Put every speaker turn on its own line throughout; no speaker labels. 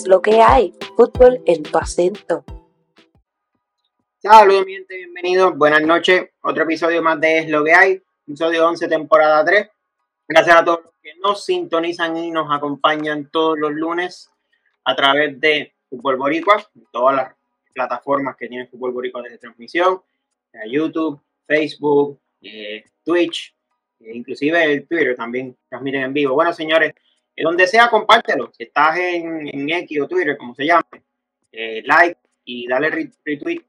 es lo que hay, fútbol en tu acento.
Saludos, mi gente, bienvenidos, buenas noches. Otro episodio más de Es lo que hay, episodio 11, temporada 3. Gracias a todos los que nos sintonizan y nos acompañan todos los lunes a través de Fútbol Boricua, todas las plataformas que tiene Fútbol Boricua desde transmisión, YouTube, Facebook, eh, Twitch, eh, inclusive el Twitter también transmiten en vivo. Bueno, señores, donde sea, compártelo. Si estás en, en X o Twitter, como se llame, eh, like y dale retweet.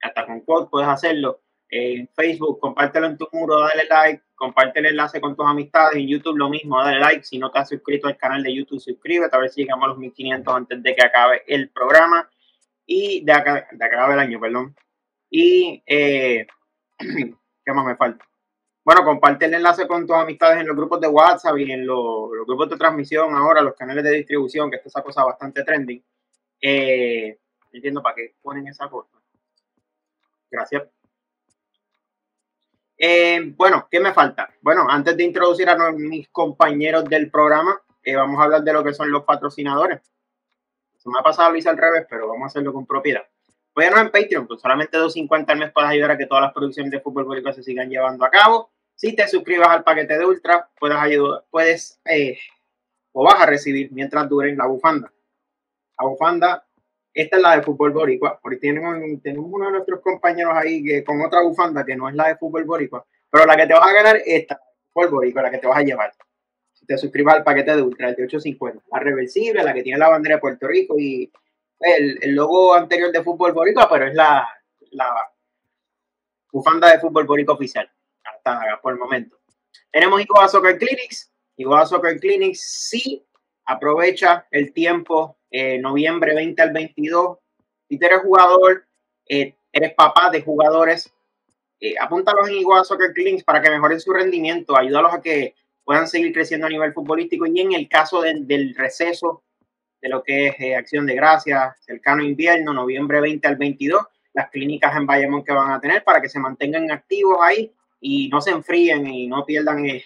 Hasta con code puedes hacerlo. En Facebook, compártelo en tu muro, dale like, comparte el enlace con tus amistades. En YouTube lo mismo, dale like. Si no te has suscrito al canal de YouTube, suscríbete a ver si llegamos a los 1500 antes de que acabe el programa y de, acá, de acabe el año, perdón. Y, eh, ¿qué más me falta? Bueno, comparte el enlace con tus amistades en los grupos de WhatsApp y en los, grupos de transmisión ahora, los canales de distribución, que es esa cosa bastante trending. Eh, entiendo para qué ponen esa cosa. Gracias. Eh, bueno, ¿qué me falta? Bueno, antes de introducir a mis compañeros del programa, eh, vamos a hablar de lo que son los patrocinadores. Se me ha pasado hice al revés, pero vamos a hacerlo con propiedad. Bueno, en Patreon, con solamente 2.50 al mes puedes ayudar a que todas las producciones de fútbol público se sigan llevando a cabo. Si te suscribas al paquete de Ultra, puedes ayudar, puedes eh, o vas a recibir mientras dure la bufanda. La bufanda, esta es la de fútbol boricua. Porque tenemos, tenemos uno de nuestros compañeros ahí que con otra bufanda que no es la de fútbol boricua, pero la que te vas a ganar es esta, fútbol boricua, la que te vas a llevar. Si te suscribas al paquete de Ultra, el de 850, la reversible, la que tiene la bandera de Puerto Rico y el, el logo anterior de fútbol boricua, pero es la, la bufanda de fútbol boricua oficial hasta por el momento. Tenemos Iguala Soccer Clinics. Iguala Soccer Clinics sí aprovecha el tiempo eh, noviembre 20 al 22. Si eres jugador, eh, eres papá de jugadores, eh, apúntalos en Iguala Soccer Clinics para que mejoren su rendimiento, ayúdalos a que puedan seguir creciendo a nivel futbolístico y en el caso del receso de lo que es eh, Acción de Gracias, cercano invierno, noviembre 20 al 22, las clínicas en Bayamón que van a tener para que se mantengan activos ahí y no se enfríen y no pierdan eh,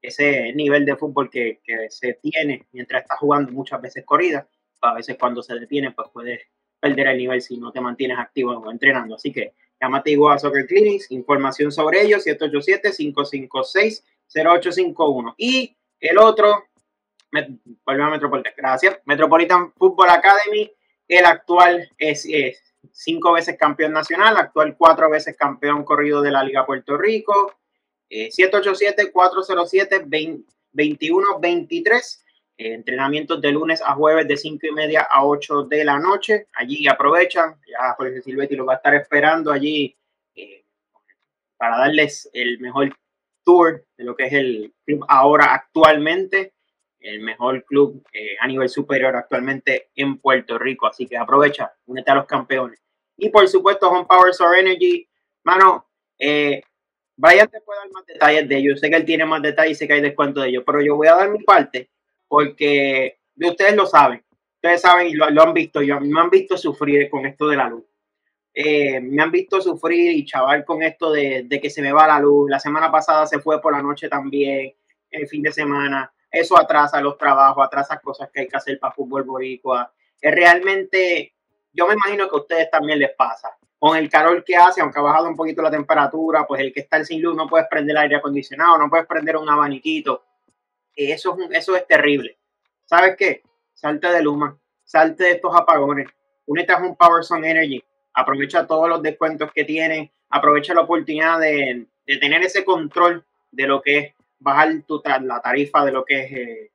ese nivel de fútbol que, se tiene mientras está jugando muchas veces corrida. A veces cuando se detiene, pues puedes perder el nivel si no te mantienes activo entrenando. Así que llámate igual a Soccer Clinics, información sobre ellos, 787-556-0851. Y el otro, a Metropolitan, gracias, Metropolitan Football Academy, el actual es, es cinco veces campeón nacional, actual cuatro veces campeón corrido de la Liga Puerto Rico. 787-407-2123. Eh, entrenamientos de lunes a jueves de 5 y media a 8 de la noche. Allí aprovechan, ya Jorge Silvetti lo va a estar esperando allí eh, para darles el mejor tour de lo que es el club ahora actualmente, el mejor club eh, a nivel superior actualmente en Puerto Rico. Así que aprovecha, únete a los campeones. Y por supuesto, Home Power Solar Energy. Mano, eh, Brian te puede dar más detalles de ellos. Sé que él tiene más detalles y sé que hay descuento de ellos, pero yo voy a dar mi parte porque de ustedes lo saben. Ustedes saben y lo, han visto. Yo, me han visto sufrir con esto de la luz. Eh, me han visto sufrir y chaval con esto de, de, que se me va la luz. La semana pasada se fue por la noche también, el fin de semana. Eso atrasa los trabajos, atrasa cosas que hay que hacer para fútbol boricua. Es realmente yo me imagino que a ustedes también les pasa. Con el calor que hace, aunque ha bajado un poquito la temperatura, pues el que está sin luz no puedes prender el aire acondicionado, no puedes prender un abaniquito. Eso es, eso es terrible. ¿Sabes qué? Salte de Luma, salte de estos apagones, únete a un Power Sun Energy, aprovecha todos los descuentos que tienen, aprovecha la oportunidad de, tener ese control de lo que es bajar tu, la tarifa de lo que es eh,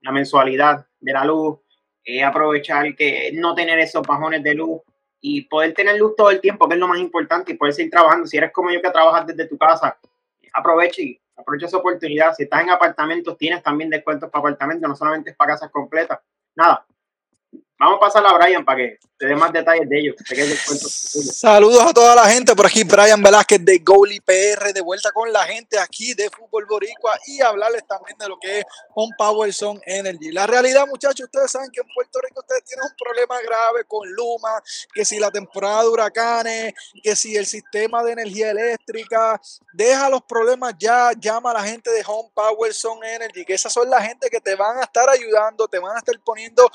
la mensualidad de la luz, es aprovechar que no tener esos bajones de luz y poder tener luz todo el tiempo, que es lo más importante, y poder seguir trabajando. Si eres como yo que trabajas desde tu casa, aprovecha y aprovecha esa oportunidad. Si estás en apartamentos, tienes también descuentos para apartamentos, no solamente es para casas completas. Nada, Vamos a pasar a Brian para que te dé más detalles de ellos.
Saludos a toda la gente. Por aquí Brian Velázquez de Goalie PR, de vuelta con la gente aquí de Fútbol Boricua y hablarles también de lo que es un Power Zone Energy. La realidad, muchachos, ustedes saben que en Puerto Rico ustedes tienen un problema grave con Luma, que si la temporada de huracanes, que si el sistema de energía eléctrica, deja los problemas ya, llama a la gente de Home Power Zone Energy, que esas son la gente que te van a estar ayudando, te van a estar poniendo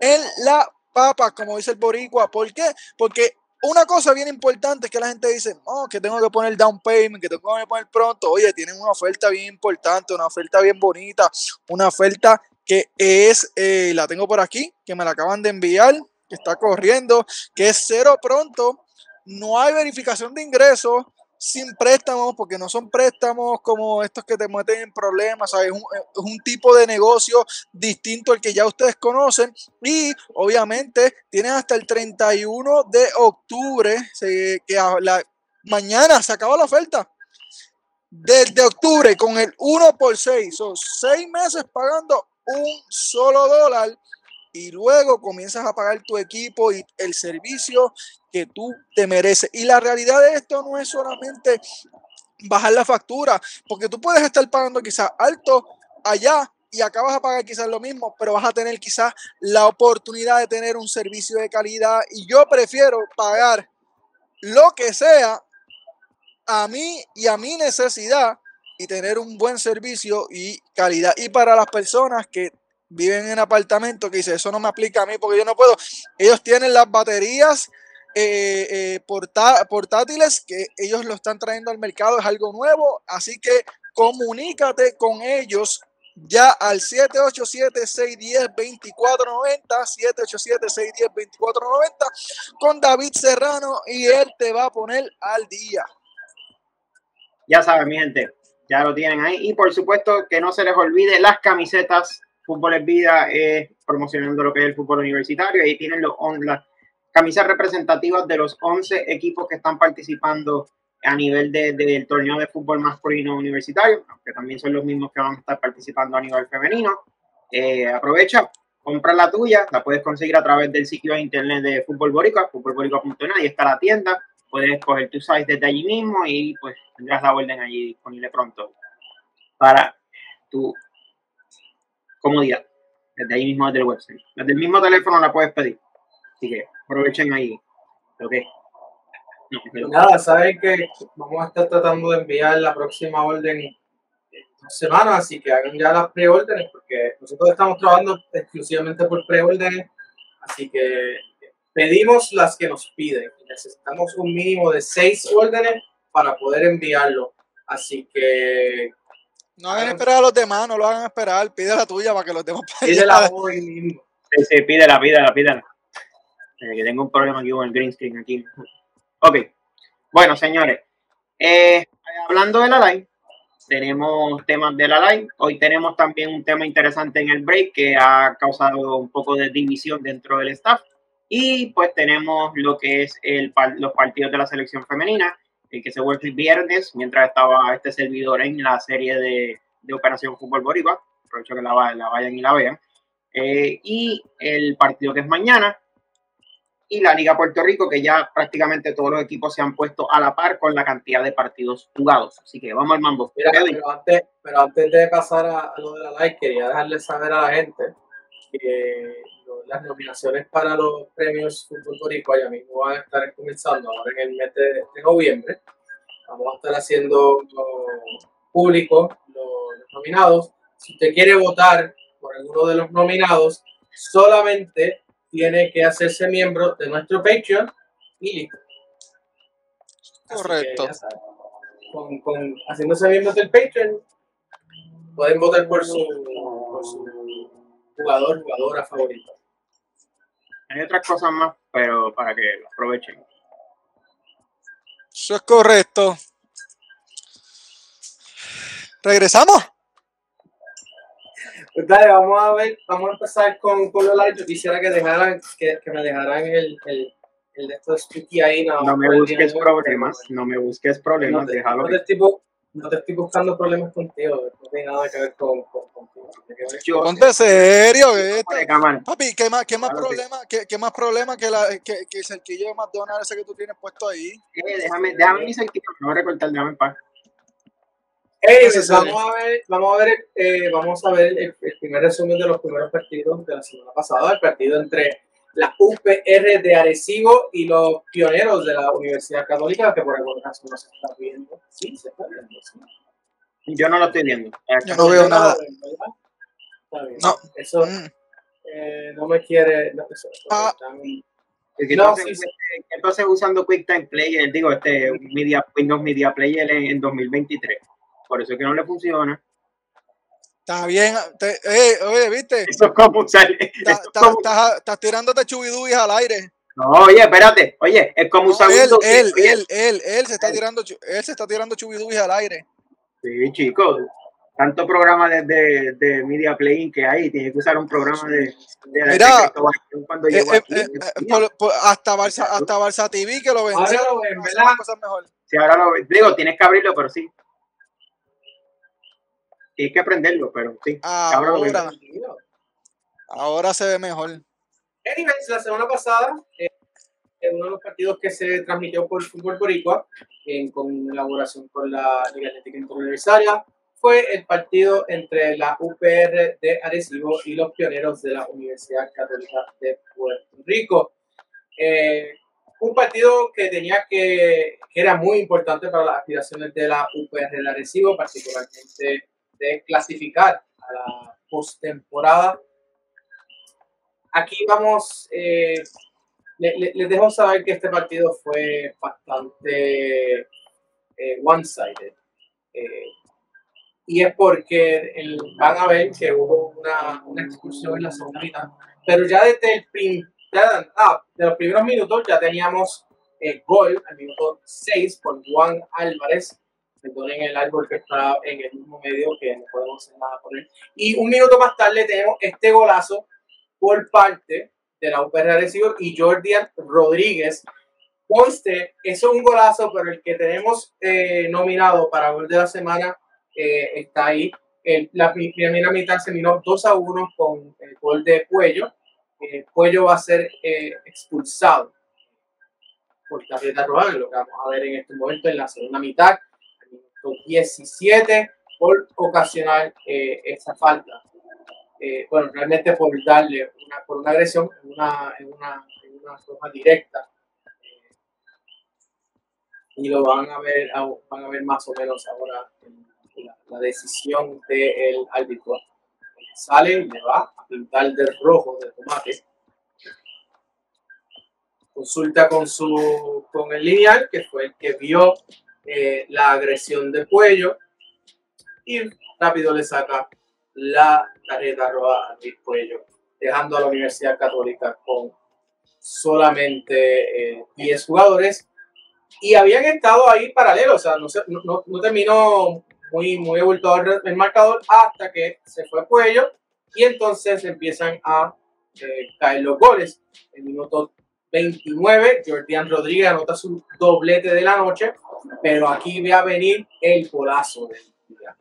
en la papa, como dice el boricua. ¿Por qué? Porque una cosa bien importante es que la gente dice, oh, que tengo que poner down payment, que tengo que poner pronto. Oye, tienen una oferta bien importante, una oferta bien bonita, una oferta que es, eh, la tengo por aquí, que me la acaban de enviar, que está corriendo, que es cero pronto. No hay verificación de ingresos, sin préstamos, porque no son préstamos como estos que te meten en problemas, Es, un, tipo de negocio distinto al que ya ustedes conocen y obviamente tienen hasta el 31 de octubre, que la, mañana se acaba la oferta. Desde octubre con el 1 por 6, son 6 meses pagando un solo dólar y luego comienzas a pagar tu equipo y el servicio que tú te mereces. Y la realidad de esto no es solamente bajar la factura, porque tú puedes estar pagando quizás alto allá y acabas a pagar quizás lo mismo, pero vas a tener quizás la oportunidad de tener un servicio de calidad y yo prefiero pagar lo que sea a mí y a mi necesidad y tener un buen servicio y calidad. Y para las personas que viven en apartamento que dice, eso no me aplica a mí porque yo no puedo. Ellos tienen las baterías eh, eh, portátiles que ellos lo están trayendo al mercado, es algo nuevo, así que comunícate con ellos ya al 787-610-2490, 787-610-2490 con David Serrano y él te va a poner al día.
Ya saben, mi gente, ya lo tienen ahí. Y por supuesto que no se les olvide las camisetas Fútbol es Vida es promocionando lo que es el fútbol universitario. Ahí tienen los, las camisas representativas de los 11 equipos que están participando a nivel del de, torneo de fútbol masculino universitario, que también son los mismos que van a estar participando a nivel femenino. Eh, aprovecha, compra la tuya, la puedes conseguir a través del sitio de internet de Fútbol Boricua, fútbolboricua.net, ahí está la tienda, puedes escoger tu size desde allí mismo y pues tendrás la orden allí disponible pronto para tu comodidad. Desde ahí mismo, desde el website. Desde el mismo teléfono la puedes pedir. Así que aprovechen ahí. Ok.
Nada, saben que vamos a estar tratando de enviar la próxima orden dos semanas, así que hagan ya las preórdenes, porque nosotros estamos trabajando exclusivamente por preórdenes, así que pedimos las que nos piden. Necesitamos un mínimo de seis órdenes para poder enviarlo. Así que
no hagan esperar a los demás, no lo hagan esperar. Pide la tuya para que los demás
Pídela hoy mismo. Sí, sí, pídela, pídela, pídela. Eh, que tengo un problema aquí con el green screen aquí. Ok. Bueno, señores. Eh, hablando de la live, tenemos temas de la live. Hoy tenemos también un tema interesante en el break que ha causado un poco de división dentro del staff. Y pues tenemos lo que es el, los partidos de la selección femenina el que se vuelve el viernes, mientras estaba este servidor en la serie de, de Operación Fútbol Boricua. Aprovecho que la, la, vayan y la vean. Eh, y el partido que es mañana. Y la Liga Puerto Rico, que ya prácticamente todos los equipos se han puesto a la par con la cantidad de partidos jugados. Así que vamos al mambo.
pero, antes, pero antes de pasar a, lo de la live, quería dejarle saber a la gente que las nominaciones para los premios Fútbol Boricua ya mismo van a estar comenzando ahora en el mes de, noviembre. Vamos a estar haciendo público los, nominados. Si usted quiere votar por alguno de los nominados, solamente tiene que hacerse miembro de nuestro Patreon y listo.
Correcto.
Con, con, haciéndose miembro del Patreon, pueden votar por su, por su jugador, jugadora favorita.
Hay otras cosas más, pero para que lo aprovechen.
Eso es correcto. ¿Regresamos?
Pues dale, vamos a ver, vamos a empezar con, con likes. Yo quisiera que dejaran, que, que me dejaran el, el, el de estos ahí.
No, no me busques problemas, no me busques problemas, no déjalo.
No tipo, no te estoy buscando problemas contigo, no tiene nada que ver con, con, contigo.
Ponte serio, papi, ¿qué más, qué más problema, qué, qué, más problema que, la, que, que el cerquillo de McDonald's ese que tú tienes puesto ahí?
Eh, déjame, déjame mi cerquillo, no voy a recortar, déjame en paz.
Hey, vamos a ver, vamos a ver, eh, vamos a ver el, el, primer resumen de los primeros partidos de la semana pasada, el partido entre la UPR de Arecibo y los pioneros de la Universidad Católica, que por alguna razón no se está viendo. Sí, se está viendo.
Yo no lo estoy viendo.
Yo no veo nada.
No. Eso, mm. eh, no me quiere. No, eso,
Ah.
Porque
No,
entonces,
sí, sí.
entonces usando QuickTime Player, digo, este Media, Windows Media Player en, en 2023. Por eso es que no le funciona.
Está bien. te- eh, oye, viste,
Eso es como como-
estás estás tirándote chubidubis al aire.
no, oye, espérate. Oye, es como
No,
usar
él,
Windows.
él,
Oye,
él, él, él se está
Él.
tirando, él se está tirando chubidubis al aire.
Sí, chicos. Tanto programa de, de, de Media Playing que hay. Tienes que usar un programa de, de la
Mira,
cuando
Eh,
llegó
eh,
aquí.
eh, eh, por- por- hasta Barça, hasta Barça TV que lo vendió.
Ahora lo ven, ¿verdad?
las cosas mejor.
Sí, ahora lo digo, tienes que abrirlo, pero sí. Tienes que aprenderlo, pero sí. Ahora lo
Ahora,
veo.
ahora se ve mejor.
Anyways, la semana pasada, eh, en uno de los partidos que se transmitió por Fútbol Boricua, en colaboración con la Liga Atlética Interuniversitaria, fue el partido entre la UPR de Arecibo y los pioneros de la Universidad Católica de Puerto Rico. Eh, un partido que tenía que, que era muy importante para las aspiraciones de la UPR de Arecibo, particularmente de clasificar a la postemporada aquí vamos, eh, le- le- les dejo saber que este partido fue bastante eh, one-sided. Eh, y es porque el- van a ver que hubo una, una expulsión en la segunda. Pero ya desde el prim- ah, de los primeros minutos ya teníamos el gol al minuto 6 por Juan Álvarez. Perdonen el árbol que está en el mismo medio que no podemos hacer nada por él. Y un minuto más tarde tenemos este golazo por parte de la UPR Arecibo y Jordian Rodríguez. Conste, eso es un golazo, pero el que tenemos eh, nominado para gol de la semana eh, está ahí. El- la pri- primera mitad se miró 2 a 1 con el gol de Cuello. Eh, Cuello va a ser eh, expulsado por tarjeta roja, lo que vamos a ver en este momento en la segunda mitad, 17, por ocasionar eh, esa falta eh, bueno, realmente por darle una, por una agresión en una, en una, en una forma directa. Eh, y lo van a ver, van a ver más o menos ahora la, la decisión del árbitro. Sale y le va a pintar de rojo de tomate. Consulta con su con el lineal, que fue el que vio eh, la agresión de cuello. Y rápido le saca la tarjeta roja a Luis Cuello, dejando a la Universidad Católica con solamente eh, 10 jugadores y habían estado ahí paralelos, o sea, no, se- no, no- terminó muy, muy abultado el marcador hasta que se fue Cuello y entonces empiezan a eh, caer los goles. El minuto 29, Jordián Rodríguez anota su doblete de la noche, pero aquí ve a venir el golazo del día.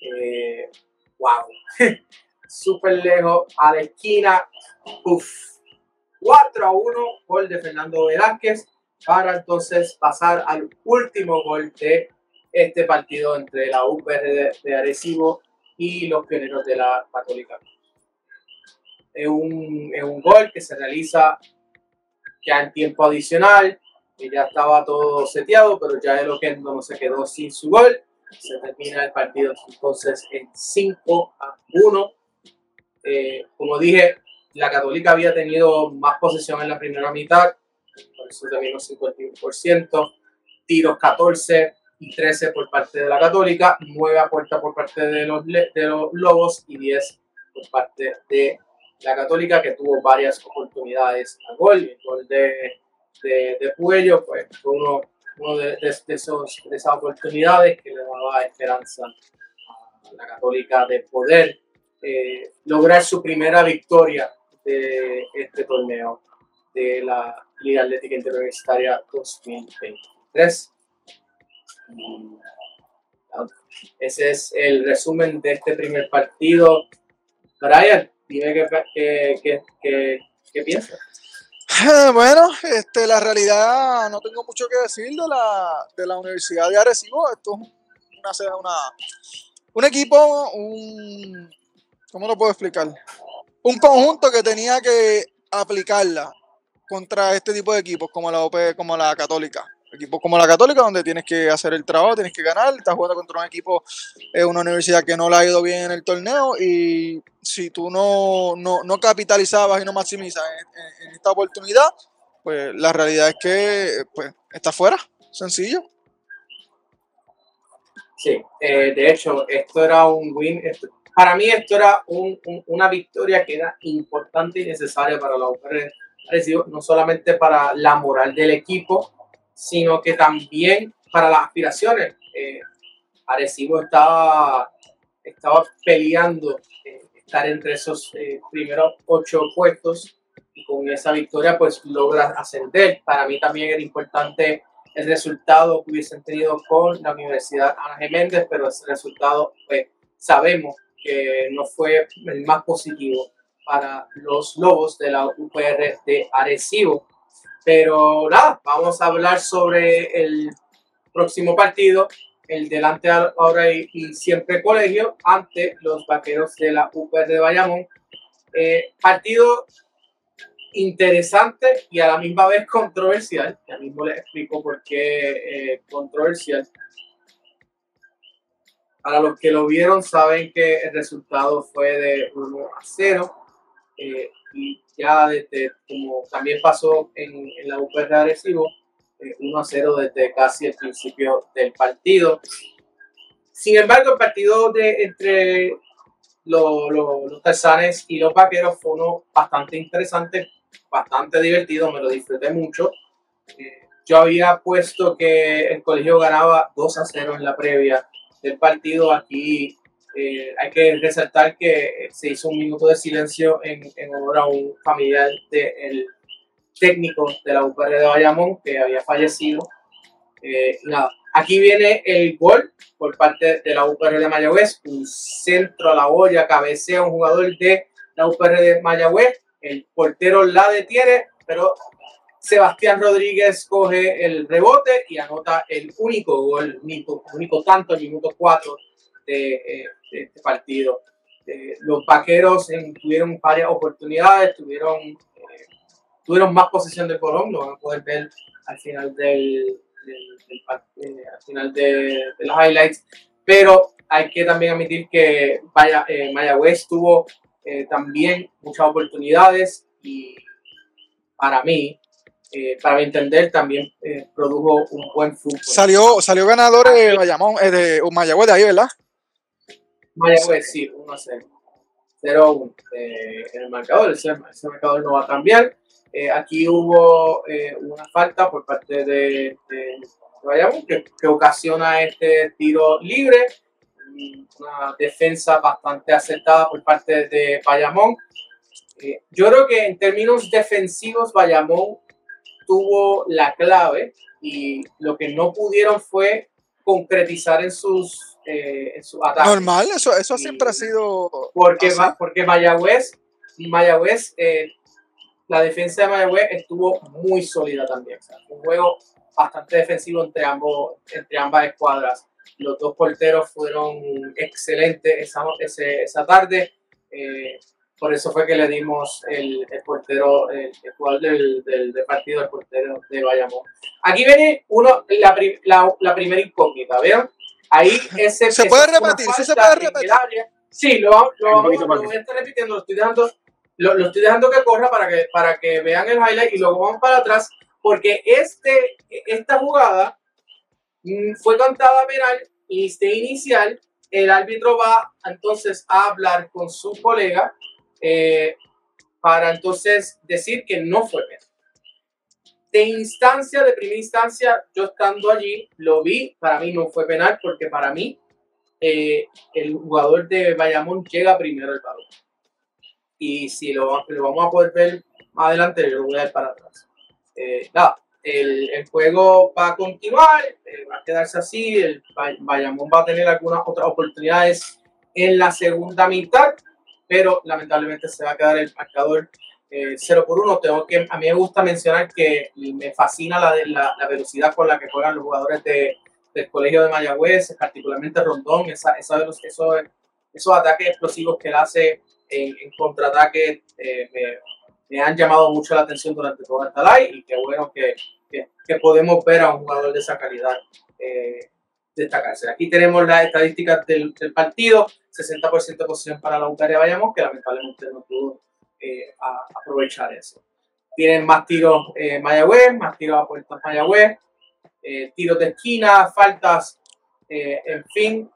Eh, wow. Súper lejos, a la esquina. Uf. 4 a 1, gol de Fernando Velázquez, para entonces pasar al último gol de este partido entre la UPR de, de Arecibo y los pioneros de la Católica. Es un, es un gol que se realiza ya en tiempo adicional, que ya estaba todo seteado, pero ya el Oquendo no se quedó sin su gol se termina el partido entonces en 5 a 1. Eh, como dije, la Católica había tenido más posesión en la primera mitad, por eso terminó 51%, tiros 14 y 13 por parte de la Católica, 9 a puerta por parte de los, de los Lobos y 10 por parte de la Católica, que tuvo varias oportunidades a gol. El gol de, de, de Puello pues, fue uno uno de, de- esos, de esas oportunidades que le daba esperanza a la Católica de poder eh, lograr su primera victoria de este torneo de la Liga Atlética Interuniversitaria 2023. Y, ah, Ese es el resumen de este primer partido. Brian, dime qué, qué, piensas.
Bueno, este, la realidad no tengo mucho que decir de la, de la Universidad de Arecibo. Esto es una, una, un equipo, un, ¿cómo lo puedo explicar? Un conjunto que tenía que aplicarla contra este tipo de equipos como la OP, como la Católica. Equipos como la Católica, donde tienes que hacer el trabajo, tienes que ganar, estás jugando contra un equipo, es una universidad que no le ha ido bien en el torneo y si tú no, no, no capitalizabas y no maximizas en, esta oportunidad, pues la realidad es que pues, estás fuera, sencillo.
Sí, eh, de hecho, esto era un win. para mí, esto era una victoria que era importante y necesaria para la UPR no solamente para la moral del equipo, sino que también para las aspiraciones. Eh, Arecibo estaba, estaba peleando eh, estar entre esos eh, primeros ocho puestos y con esa victoria pues logra ascender. Para mí también era importante el resultado que hubiesen tenido con la Universidad Ana Geméndez, pero ese resultado pues sabemos que no fue el más positivo para los Lobos de la UPR de Arecibo. Pero nada, vamos a hablar sobre el próximo partido, el delante ahora y, siempre colegio, ante los vaqueros de la UPR de Bayamón. Eh, partido interesante y a la misma vez controversial. Ya mismo les explico por qué eh, controversial. Para los que lo vieron saben que el resultado fue de 1 a 0. Eh, y ya desde, como también pasó en, en la UPR de Arecibo, 1 eh, a 0 desde casi el principio del partido. Sin embargo, el partido de, entre los, los, los y los vaqueros fue uno bastante interesante, bastante divertido, me lo disfruté mucho. Eh, yo había puesto que el colegio ganaba 2 a 0 en la previa del partido. Aquí eh, hay que resaltar que se hizo un minuto de silencio en, en honor a un familiar del técnico de la UPR de Bayamón que había fallecido. Eh, nada, aquí viene el gol por parte de la UPR de Mayagüez, un centro a la olla, cabecea un jugador de la UPR de Mayagüez, el portero la detiene, pero Sebastián Rodríguez coge el rebote y anota el único gol, único, único tanto, el minuto 4 de, eh, este partido. Eh, los vaqueros tuvieron varias oportunidades, tuvieron, eh, tuvieron más posesión del balón, lo van a poder ver al final del, al final de, los highlights, pero hay que también admitir que vaya, Mayagüez tuvo también muchas oportunidades y para mí, para mi entender, también produjo un buen fútbol.
Salió, salió ganador de Bayamón, de Mayagüez de ahí, ¿verdad?
Mayagüez, sí, 1 a 0. 0 1 eh, en el marcador, ese, marcador no va a cambiar. Eh, aquí hubo eh, una falta por parte de, de, Bayamón que, que, ocasiona este tiro libre. Una defensa bastante aceptada por parte de Bayamón. yo creo que en términos defensivos, Bayamón tuvo la clave y lo que no pudieron fue concretizar en sus eh, su ataque.
Normal, eso, eso siempre ha sido.
Porque, porque Mayagüez, Mayagüez eh, la defensa de Mayagüez estuvo muy sólida también. un juego bastante defensivo entre, ambos, entre ambas escuadras. Los dos porteros fueron excelentes esa, esa tarde. Eh, por eso fue que le dimos el, el portero, el, jugador del, del, partido al portero de Bayamón. Aquí viene uno, la, la, la primera incógnita, ¿vean? Ahí ese,
¿Se puede repetir? ¿Sí se puede repetir?
Sí, lo, lo, voy a estar repitiendo, lo estoy dejando, lo, lo, estoy dando que corra para que, para que vean el highlight y luego vamos para atrás, porque este, esta jugada mm, fue cantada penal y este inicial, el árbitro va entonces a hablar con su colega eh, para entonces decir que no fue penal de instancia, de primera instancia, yo estando allí, lo vi, para mí no fue penal, porque para mí eh, el jugador de Bayamón llega primero al balón. Y si lo, lo, vamos a poder ver más adelante, yo lo voy a dar para atrás. Eh, nada, el, el, juego va a continuar, eh, va a quedarse así, el Bayamón va a tener algunas otras oportunidades en la segunda mitad, pero lamentablemente se va a quedar el marcador 0 eh, por 1, tengo que, a mí me gusta mencionar que me fascina la, la, velocidad con la que juegan los jugadores de, del Colegio de Mayagüez, particularmente Rondón, esa, esa, esos, esos ataques explosivos que él hace en, en contraataque eh, me, me, han llamado mucho la atención durante todo el talay y qué bueno que, que, que podemos ver a un jugador de esa calidad. Eh, destacarse. Aquí tenemos las estadísticas del, del partido, 60% de posición para la Uncaria Bayamón, que lamentablemente no pudo eh, a- aprovechar eso. Tienen más tiros eh, Mayagüez, más tiros a puertas Mayagüez, eh, tiros de esquina, faltas, eh, en fin,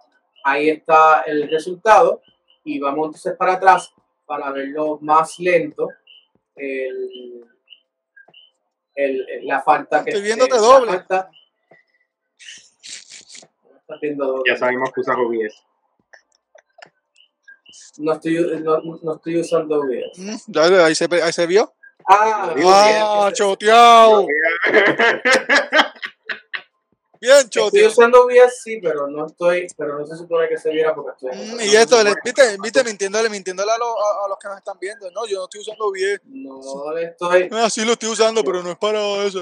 ahí está el resultado. Y vamos entonces para atrás para verlo más lento. El, el- la falta que
Estoy viéndote doble.
falta-
Ya sabemos que usa OBS.
No estoy, no, no estoy usando OBS.
Mm, ya, ahí, se, ahí se vio.
Ah,
Ah,
bien,
choteado. Bien
Estoy
choteado.
usando OBS, sí, pero no estoy, pero no se supone que se viera porque estoy.
Mm, y esto, le- viste, viste, mintiéndole, mintiéndole a, los- a- a los que nos están viendo. No, yo no estoy usando bien.
No le estoy.
Ah, sí lo estoy usando, pero no es para eso.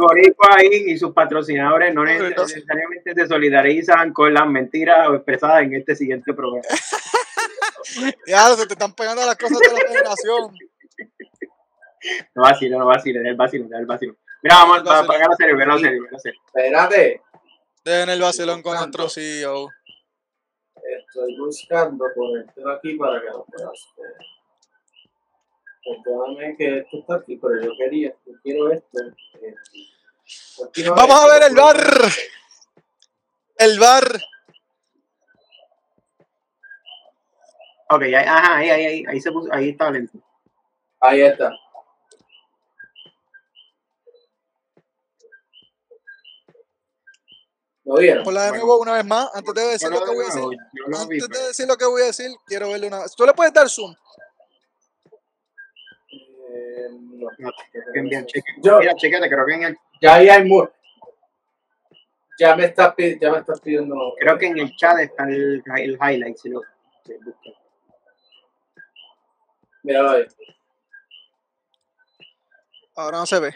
Boricua ahí y sus patrocinadores no necesariamente se solidarizan con las mentiras expresadas en este siguiente programa.
Ya, se te están pegando las cosas de la federación.
No vacilo, no vacilo, es el vacilo, es el vacilo. Mira, vamos a pagar la serie, ver la serie, ver la serie.
Espérate.
Dejen el vacilón con nuestro E CEO.
Estoy buscando ponértelo aquí para que lo puedas ver. Perdóname que esto está aquí, pero yo quería, yo quiero esto. eh,
Vamos a ver el bar. El bar.
Ok, ahí, ajá, ahí, ahí, ahí, ahí se puso, ahí está lento.
Ahí está. ¿Lo vieron?
Por la de
Bueno.
nuevo una vez más, antes de decir lo que voy a decir. Antes de decir lo que voy a decir, quiero verle una vez. ¿Tú le puedes dar zoom?
No. Yo-
Mira, chequete, creo que en el,
Ya ahí hay mucho. Ya me estás ya me estás pidiendo.
creo que en el chat está el, el highlight, si lo si buscas.
Míralo ahí.
Ahora no se ve.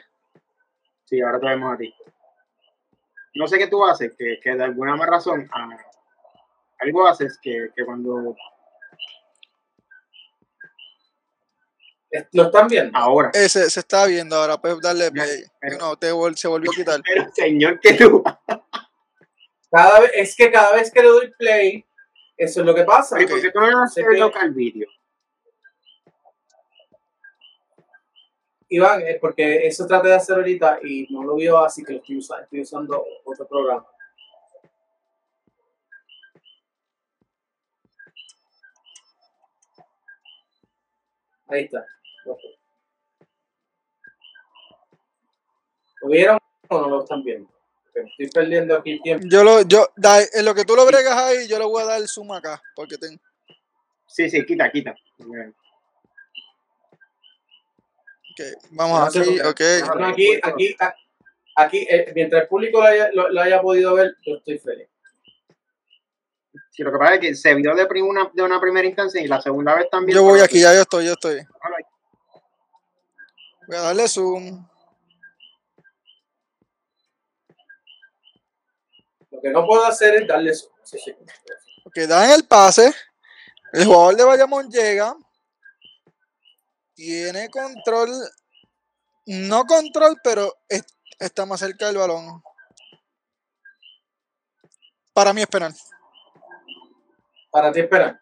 Sí, ahora te vemos a ti. No sé qué tú haces, que, que de alguna más razón ah, algo haces que, que cuando
¿Lo están viendo?
ahora.
Ese se está viendo ahora. Puedes darle play.
pero-
No, te vol- se volvió a quitar.
Pero señor que tú.
Cada vez, es que cada vez que le doy play, eso es lo que pasa.
Oye, ¿por qué tú no das
Sé
el video?
Iván, es porque eso traté de hacer ahorita y no lo vio, así que lo estoy usando, estoy usando otro programa. Ahí está. ¿Lo vieron o no lo están viendo? Estoy perdiendo aquí tiempo.
Yo lo, yo, da- en lo que tú lo bregas ahí, yo le voy a dar el zoom acá. Porque tengo.
Sí, sí, quita, quita.
Ok, vamos
No por
ok.
aquí, aquí, aquí, eh, mientras el público lo haya, lo- lo haya podido ver, yo estoy feliz.
Sí, lo que pasa es que se vio de, prim- una, de una primera instancia y la segunda vez también.
Yo voy aquí, ya yo estoy, yo estoy. Voy a darle zoom.
Lo que no puedo hacer es darle sí, sí.
Ok, dan el pase. El jugador de Bayamón llega. Tiene control. No control, pero es- está más cerca del balón. Para mí es penal.
Para ti, espera.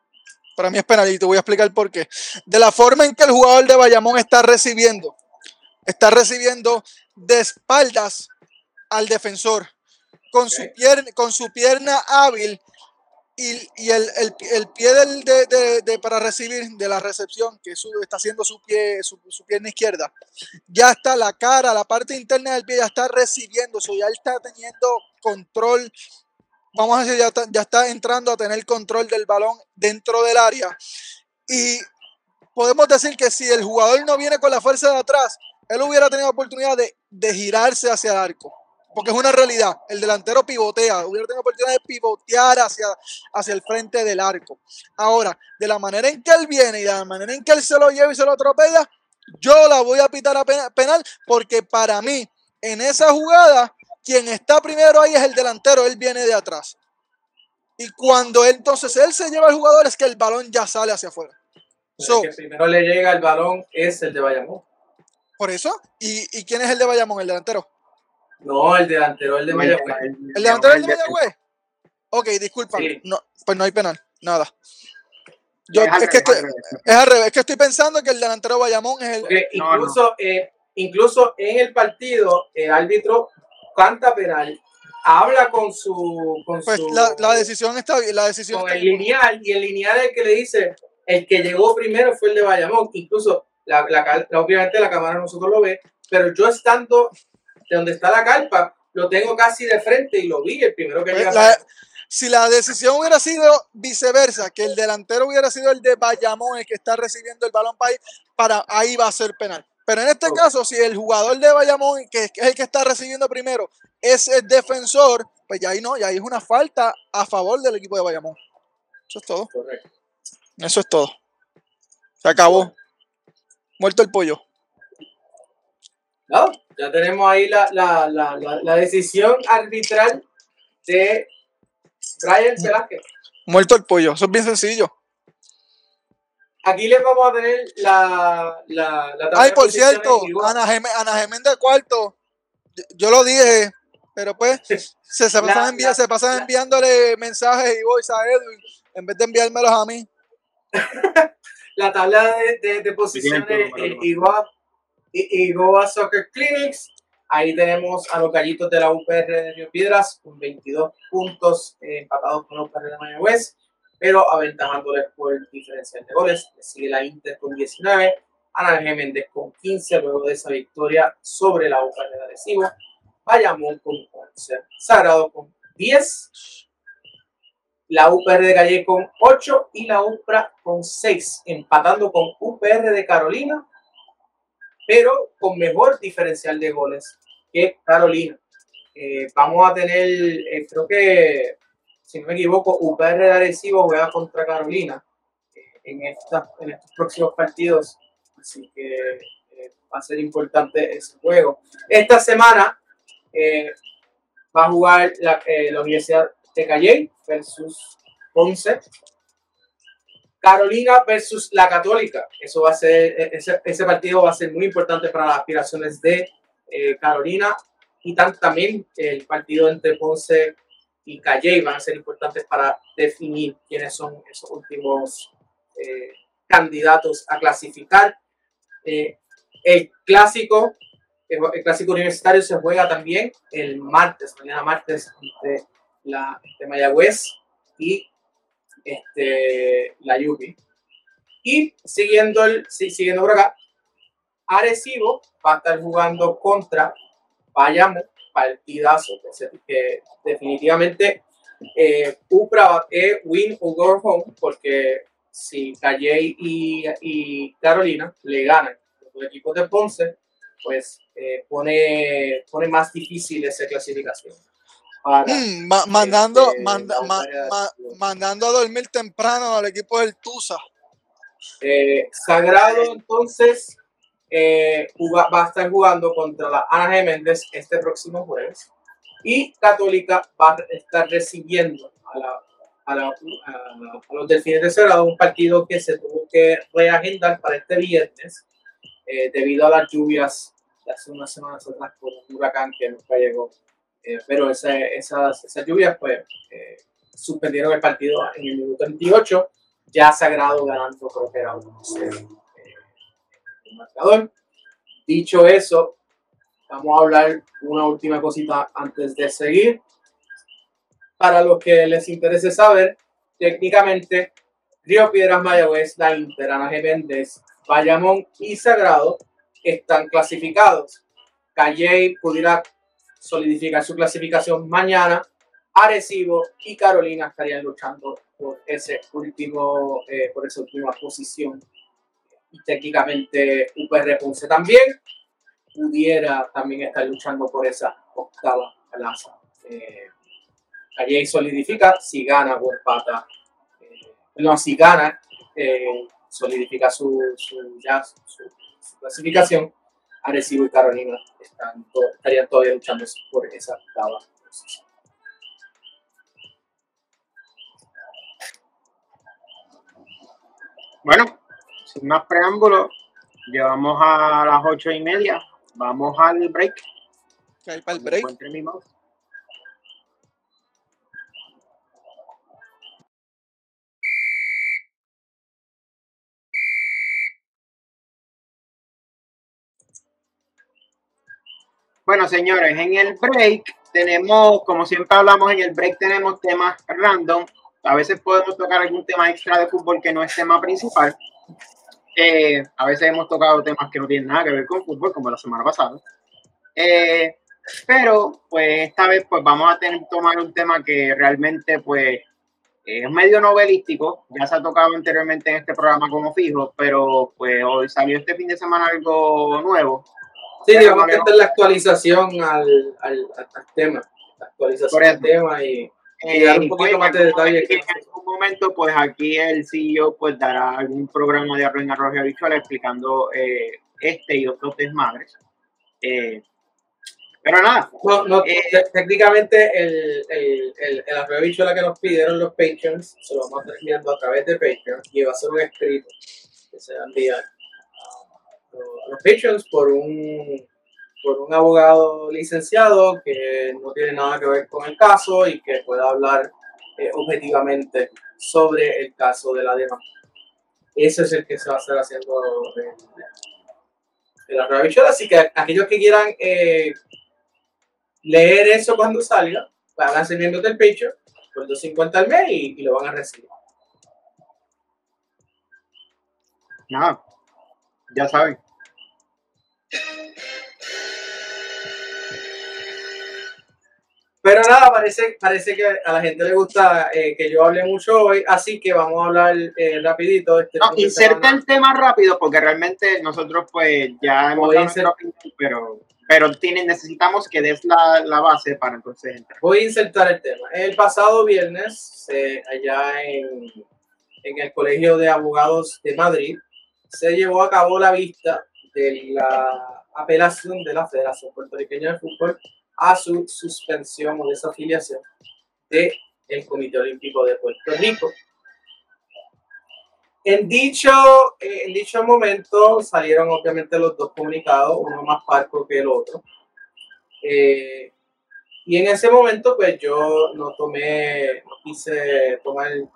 Para mí es penal y te voy a explicar por qué. De la forma en que el jugador de Bayamón está recibiendo, está recibiendo de espaldas al defensor, con, su, pierna, con su pierna hábil y, y el, el- el pie del, de, de- de- para recibir de la recepción, que su- está haciendo su, pie, su, su pierna izquierda, ya está la cara, la parte interna del pie ya está recibiendo, eso ya está teniendo control vamos a decir, ya está, ya está entrando a tener control del balón dentro del área. Y podemos decir que si el jugador no viene con la fuerza de atrás, él hubiera tenido oportunidad de, de girarse hacia el arco. Porque es una realidad. El delantero pivotea, hubiera tenido oportunidad de pivotear hacia, hacia el frente del arco. Ahora, de la manera en que él viene y de la manera en que él se lo lleva y se lo atropella, yo la voy a pitar a pena- penal porque para mí, en esa jugada, quien está primero ahí es el delantero, él viene de atrás. Y cuando él, entonces él se lleva al jugador es que el balón ya sale hacia afuera. So,
el que primero le llega el balón es el de Bayamón.
Por eso. ¿Y, ¿Y quién es el de Bayamón, el delantero?
No, el delantero, el de Mayagüez.
¿El delantero es el de Mayagüez? Ok, disculpa.
Sí.
No, pues no hay penal. Nada. Yo,
Es
que estoy, es al revés. Es que estoy pensando que el delantero de Bayamón es el.
Porque
No,
incluso, eh, incluso en el partido, el árbitro canta penal, habla con su. Con
Pues
su
la, la decisión está bien. La decisión
con
está
el lineal, y el lineal es el que le dice: el que llegó primero fue el de Bayamón. Incluso, la, la, obviamente, la cámara nosotros lo ve, pero yo estando de donde está la carpa, lo tengo casi de frente y lo vi, el primero que
Pues
llega.
la- si la decisión hubiera sido viceversa, que el delantero hubiera sido el de Bayamón, el que está recibiendo el balón para ahí, para ahí va a ser penal. Pero en este caso, si el jugador de Bayamón, que es el que está recibiendo primero, es el defensor, pues ya ahí no, ya ahí es una falta a favor del equipo de Bayamón. Eso es todo.
Correcto.
Eso es todo. Se acabó. Muerto el pollo.
No, ya tenemos ahí la, la, la, la, decisión arbitral de Brian Velázquez.
Muerto el pollo. Eso es bien sencillo.
Aquí les vamos a tener la, la,
Ay, por cierto. Ana, Gem- Ana Geméndez cuarto. Yo, yo lo dije, pero pues se, se pasan, envi- se pasan enviándole mensajes y voice a Edwin en vez de enviármelos a mí.
La tabla de, de, de posiciones eh, Igoa, Igoa Soccer Clinics. Ahí tenemos a los gallitos de la UPR de Río Piedras con 22 puntos eh, empatados con la UPR de Mayagüez, pero aventajándoles por el diferencial de goles. Le sigue la Inter con 19, Ana Geméndez con 15 luego de esa victoria sobre la UPR de Arecibo. Bayamón con 11, Sagrado con 10, la UPR de Calle con 8 y la UPRA con 6, empatando con UPR de Carolina, pero con mejor diferencial de goles que Carolina. Eh, vamos a tener, eh, creo que, si no me equivoco, UPR de Arecibo juega contra Carolina eh, en, esta- en estos próximos partidos, así que eh, va a ser importante ese juego. Esta semana eh, va a jugar la, la Universidad de Calle versus Ponce. Carolina versus la Católica. Eso va a ser, e- ese, partido va a ser muy importante para las aspiraciones de eh, Carolina y tan- también el partido entre Ponce y Calle van a ser importantes para definir quiénes son esos últimos eh, candidatos a clasificar. Eh, el clásico, el, el clásico universitario se juega también el martes, mañana martes, entre la de Mayagüez y este, la Yupi. Y siguiendo, el, si- siguiendo por acá, Arecibo va a estar jugando contra Bayamo, partidazo, que, definitivamente eh, Upra es win or go home, porque si Calle y, y Carolina le ganan los equipos de Ponce, pues eh, pone, pone más difícil esa clasificación. Para,
Mm, ma- mandando,
Este,
manda-
la
ma- ma- mandando a dormir temprano al equipo del Tusa.
Eh, Sagrado, entonces, eh, juga- va a estar jugando contra la Ana Geméndez este próximo jueves. Y Católica va a estar recibiendo a, la, a, la- a- a los Delfines de Sagrado un partido que se tuvo que reagendar para este viernes eh, debido a las lluvias de hace unas semanas atrás por un huracán que nunca llegó. Eh, pero ese- esas, esas lluvias pues eh, suspendieron el partido en el minuto 28 ya Sagrado ganando, creo que era un 0 eh, el marcador. Dicho eso, vamos a hablar una última cosita antes de seguir. Para los que les interese saber, técnicamente, Río Piedras Mayagüez, La Inter, Ana Geméndez, Bayamón y Sagrado están clasificados. Calle pudiera solidificar su clasificación mañana Arecibo y Carolina estarían luchando por ese último, eh, por esa última posición. Y técnicamente UPR Ponce también pudiera también estar luchando por esa octava plaza. Eh, Calle solidifica si gana o empata. Eh, no, si gana, eh, solidifica su, su, ya, su, su clasificación. Arecibo y Carolina están to- estarían todavía luchando por esa octava posición.
Bueno, sin más preámbulos, llevamos a las ocho y media. Vamos al break.
Que hay para el break.
Bueno, señores, en el break tenemos, como siempre hablamos, en el break tenemos temas random. A veces podemos tocar algún tema extra de fútbol que no es tema principal. Eh, a veces hemos tocado temas que no tienen nada que ver con fútbol, como la semana pasada. Eh, pero, pues, esta vez, pues, vamos a tener tomar un tema que realmente, pues, es medio novelístico. Ya se ha tocado anteriormente en este programa como fijo, pero, pues, hoy salió este fin de semana algo nuevo.
Sí, digamos que esta es la actualización al, al, al tema. La actualización
eso.
tema y
Eh,
Y dar un poquito más de detalle
En algún momento, pues aquí el CEO pues dará algún programa de Arroyo Arroyo Habitual explicando eh, este y otros desmadres. Eh, pero nada,
No, no,
Eh,
te- técnicamente el, el, el, el arroyo que nos pidieron los Patreons se lo vamos a estar enviando a través de Patreon y va a ser un escrito que se va a enviar los Patreons por un, por un abogado licenciado que no tiene nada que ver con el caso y que pueda hablar eh, objetivamente sobre el caso de la demanda. Ese es el que se va a estar haciendo el, el arroyo habichuela, así que aquellos que quieran eh, leer eso cuando salga, háganse miembros del Patreon por 250 al mes y, y lo van a recibir.
nada, ya saben.
Pero nada, parece, parece que a la gente le gusta eh, que yo hable mucho hoy, así que vamos a hablar eh, rapidito. Este
No, inserta el tema rápido porque realmente nosotros pues ya hemos dado nuestra opinión, pero, pero tienen, necesitamos que des la, la base para entonces entrar.
Voy a insertar el tema. El pasado viernes, eh, allá en, en el Colegio de Abogados de Madrid, se llevó a cabo la vista de la apelación de la Federación Puertorriqueña de Fútbol a su suspensión o desafiliación del Comité Olímpico de Puerto Rico. En dicho, eh, en dicho momento salieron obviamente los dos comunicados, uno más parco que el otro. Eh, y en ese momento, pues yo no tomé, no quise tomar eh,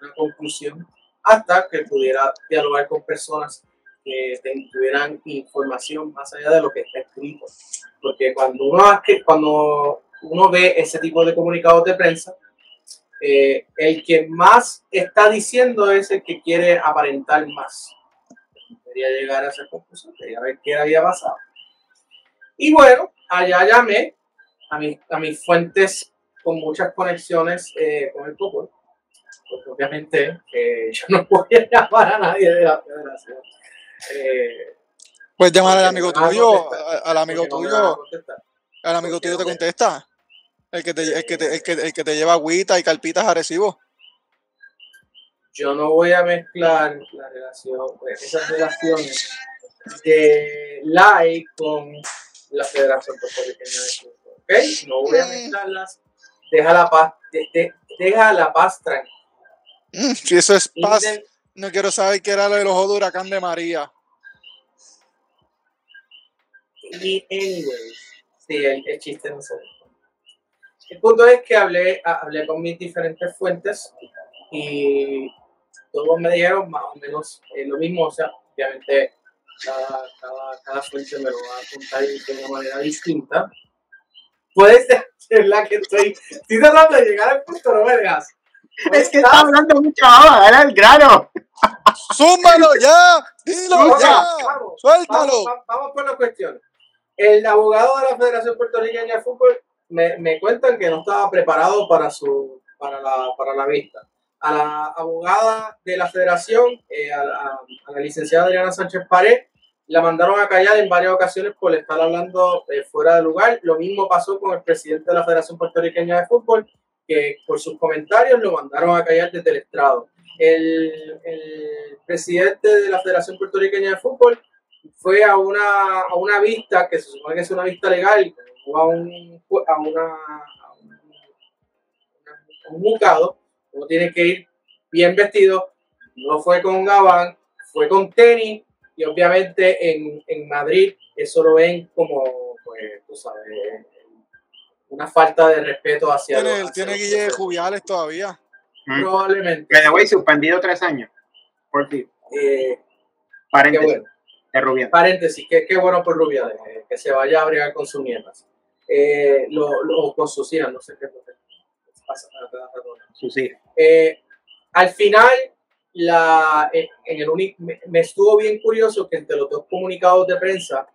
una conclusión hasta que pudiera dialogar con personas que tuvieran información más allá de lo que está escrito. Porque cuando uno, cuando uno ve ese tipo de comunicados de prensa, eh, el que más está diciendo es el que quiere aparentar más. Quería llegar a esa conclusión, quería ver qué había pasado. Y bueno, allá llamé a, mis a mis fuentes con muchas conexiones eh, con el fútbol, porque obviamente eh, yo no voy a llamar a nadie de la federación. Eh,
Puedes llamar al amigo tuyo, al amigo tuyo, al amigo tuyo te contesta. El que te, el que te, el que, el que te lleva agüita y carpitas a recibo.
Yo no voy a mezclar la relación, pues, esas relaciones de LAI con la Federación Puertorriqueña de Fútbol. ¿Ok? No voy a mezclarlas. Deja la paz, de- de- deja la paz tranquila.
Si eso es paz, no quiero saber qué era lo del ojo de huracán de María.
Y anyway, sí, el, el chiste no se. El punto es que hablé, hablé con mis diferentes fuentes y todos me dijeron más o menos eh, lo mismo. O sea, obviamente cada, cada, cada fuente me lo va a contar de una manera distinta. Puede ser la que estoy, estoy tratando de llegar al punto, no me dejas.
Es que está hablando mucha hora, dale al grano.
¡Zúmbalo ya! ¡Dilo ya!
vamos. Vamos,
¡Suéltalo!
va- vamos por la cuestión. El abogado de la Federación Puertorriqueña de Fútbol me, me cuentan que no estaba preparado para, su, para, la, para la vista. A la abogada de la Federación, eh, a, la, a la licenciada Adriana Sánchez Pared, la mandaron a callar en varias ocasiones por estar hablando eh, fuera de lugar. Lo mismo pasó con el presidente de la Federación Puertorriqueña de Fútbol, que por sus comentarios lo mandaron a callar desde el estrado. El, el presidente de la Federación Puertorriqueña de Fútbol fue a una, a una vista, que se supone que es una vista legal, a un, a una, un, a un juzgado, uno tiene que ir bien vestido, no fue con gabán, fue con tenis y obviamente en, en Madrid eso lo ven como, pues, tú sabes, una falta de respeto hacia
Tiene,
los-
tiene Guille
procesos.
Jubiales todavía.
Mm.
Probablemente.
Que de güey suspendido tres años. Por ti.
Eh, qué
Paréntesis.
bueno.
De Rubiales.
Paréntesis, qué, qué bueno por Rubiales, eh, que se vaya a brigar con sus nietas. Eh, lo, lo- con sus hijas, no sé qué es lo que pasa.
Sus hijas.
Eh, al final, la, en en el uni- me, me estuvo bien curioso que entre los dos comunicados de prensa,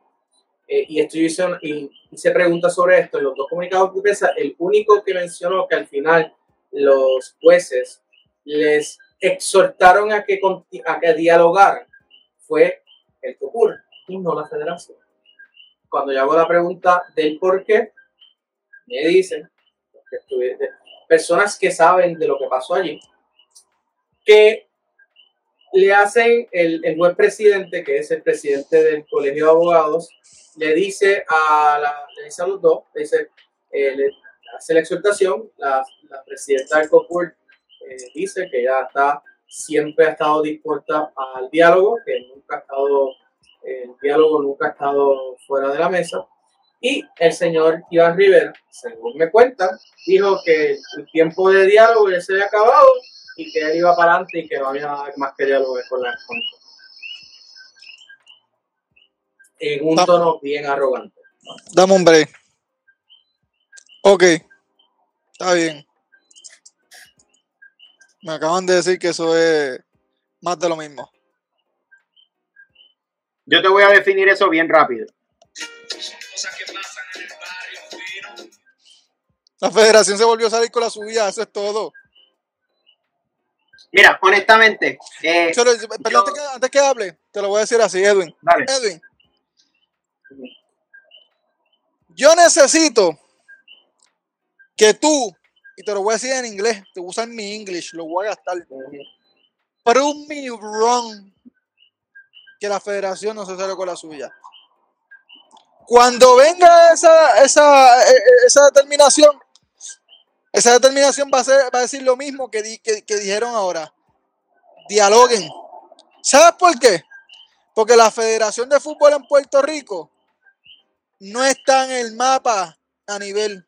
eh, y esto yo y hice preguntas sobre esto, en los dos comunicados de prensa, el único que mencionó que al final los jueces les exhortaron a que, a que fue el ocurre y no la federación. Cuando yo hago la pregunta del por qué, me dicen que personas que saben de lo que pasó allí, que le hacen el, el buen presidente, que es el presidente del colegio de abogados, le dice a, la, le dice a los dos, le dice, eh, le hace la exhortación, la, la presidenta del COPUR eh, dice que ella está, siempre ha estado dispuesta al diálogo, que nunca ha estado, el diálogo nunca ha estado fuera de la mesa, y el señor Iván Rivera, según me cuentan, dijo que el tiempo de diálogo ya se había acabado y que él iba para adelante y que no había más que dialogar con la con. En un tono bien arrogante.
Dame un break. Ok. Está bien. Me acaban de decir que eso es más de lo mismo.
Yo te voy a definir eso bien rápido.
La federación se volvió a salir con la subida, eso es todo.
Mira, honestamente, eh, yo-
antes, que, antes que hable, te lo voy a decir así, Edwin.
dale.
Edwin. Yo necesito que tú, y te lo voy a decir en inglés, te usar mi English, lo voy a gastar. Prove me wrong que la federación no se sale con la suya. Cuando venga esa, esa, eh, eh, esa determinación, esa determinación va a, ser, va a decir lo mismo que, di- que dijeron ahora. Dialoguen. ¿Sabes por qué? Porque la Federación de Fútbol en Puerto Rico no está en el mapa a nivel.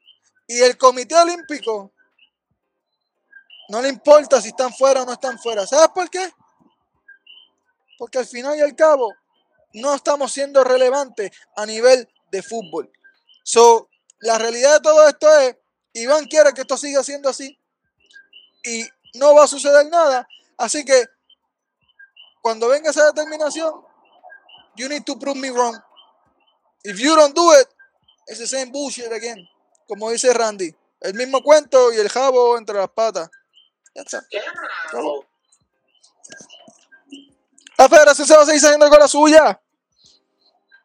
Y el Comité Olímpico no le importa si están fuera o no están fuera. ¿Sabes por qué? Porque al final y al cabo no estamos siendo relevantes a nivel de fútbol. So, la realidad de todo esto es, Iván quiere que esto siga siendo así y no va a suceder nada. Así que cuando venga esa determinación, you need to prove me wrong. If you don't do it, it's the same bullshit again. Como dice Randy, el mismo cuento y el jabo entre las patas. Acabó. La federación se va a seguir saliendo con la suya.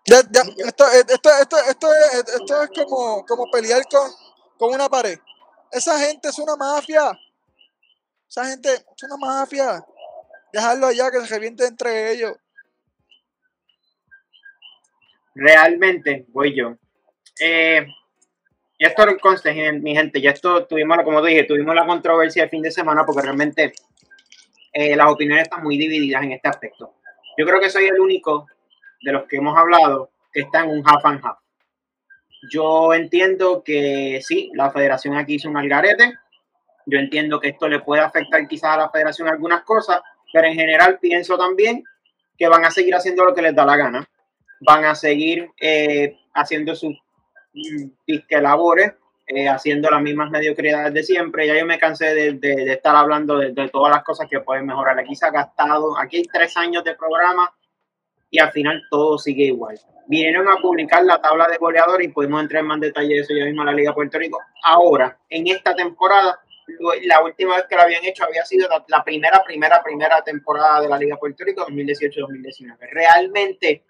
Ya, ya, esto, esto, esto, esto, es, esto es como, como pelear con, con una pared. Esa gente es una mafia. Esa gente es una mafia. Dejarlo allá que se reviente entre ellos.
Realmente voy yo. Eh, esto no conste, mi gente, ya esto tuvimos, como te dije, tuvimos la controversia el fin de semana porque realmente eh, las opiniones están muy divididas en este aspecto. Yo creo que soy el único de los que hemos hablado que está en un half and half. Yo entiendo que sí, la federación aquí hizo un algarete. Yo entiendo que esto le puede afectar quizás a la federación algunas cosas, pero en general pienso también que van a seguir haciendo lo que les da la gana van a seguir eh, haciendo sus mm, disque labores, eh, haciendo las mismas mediocridades de siempre. Ya yo me cansé de, de- de estar hablando de, de todas las cosas que pueden mejorar. Aquí se ha gastado, aquí hay tres años de programa y al final todo sigue igual. Vinieron a publicar la tabla de goleadores y podemos entrar en más detalle de eso ya mismo a la Liga Puerto Rico. Ahora, en esta temporada, la última vez que lo habían hecho había sido la, la primera, primera, primera temporada de la Liga Puerto Rico, 2018-2019. Realmente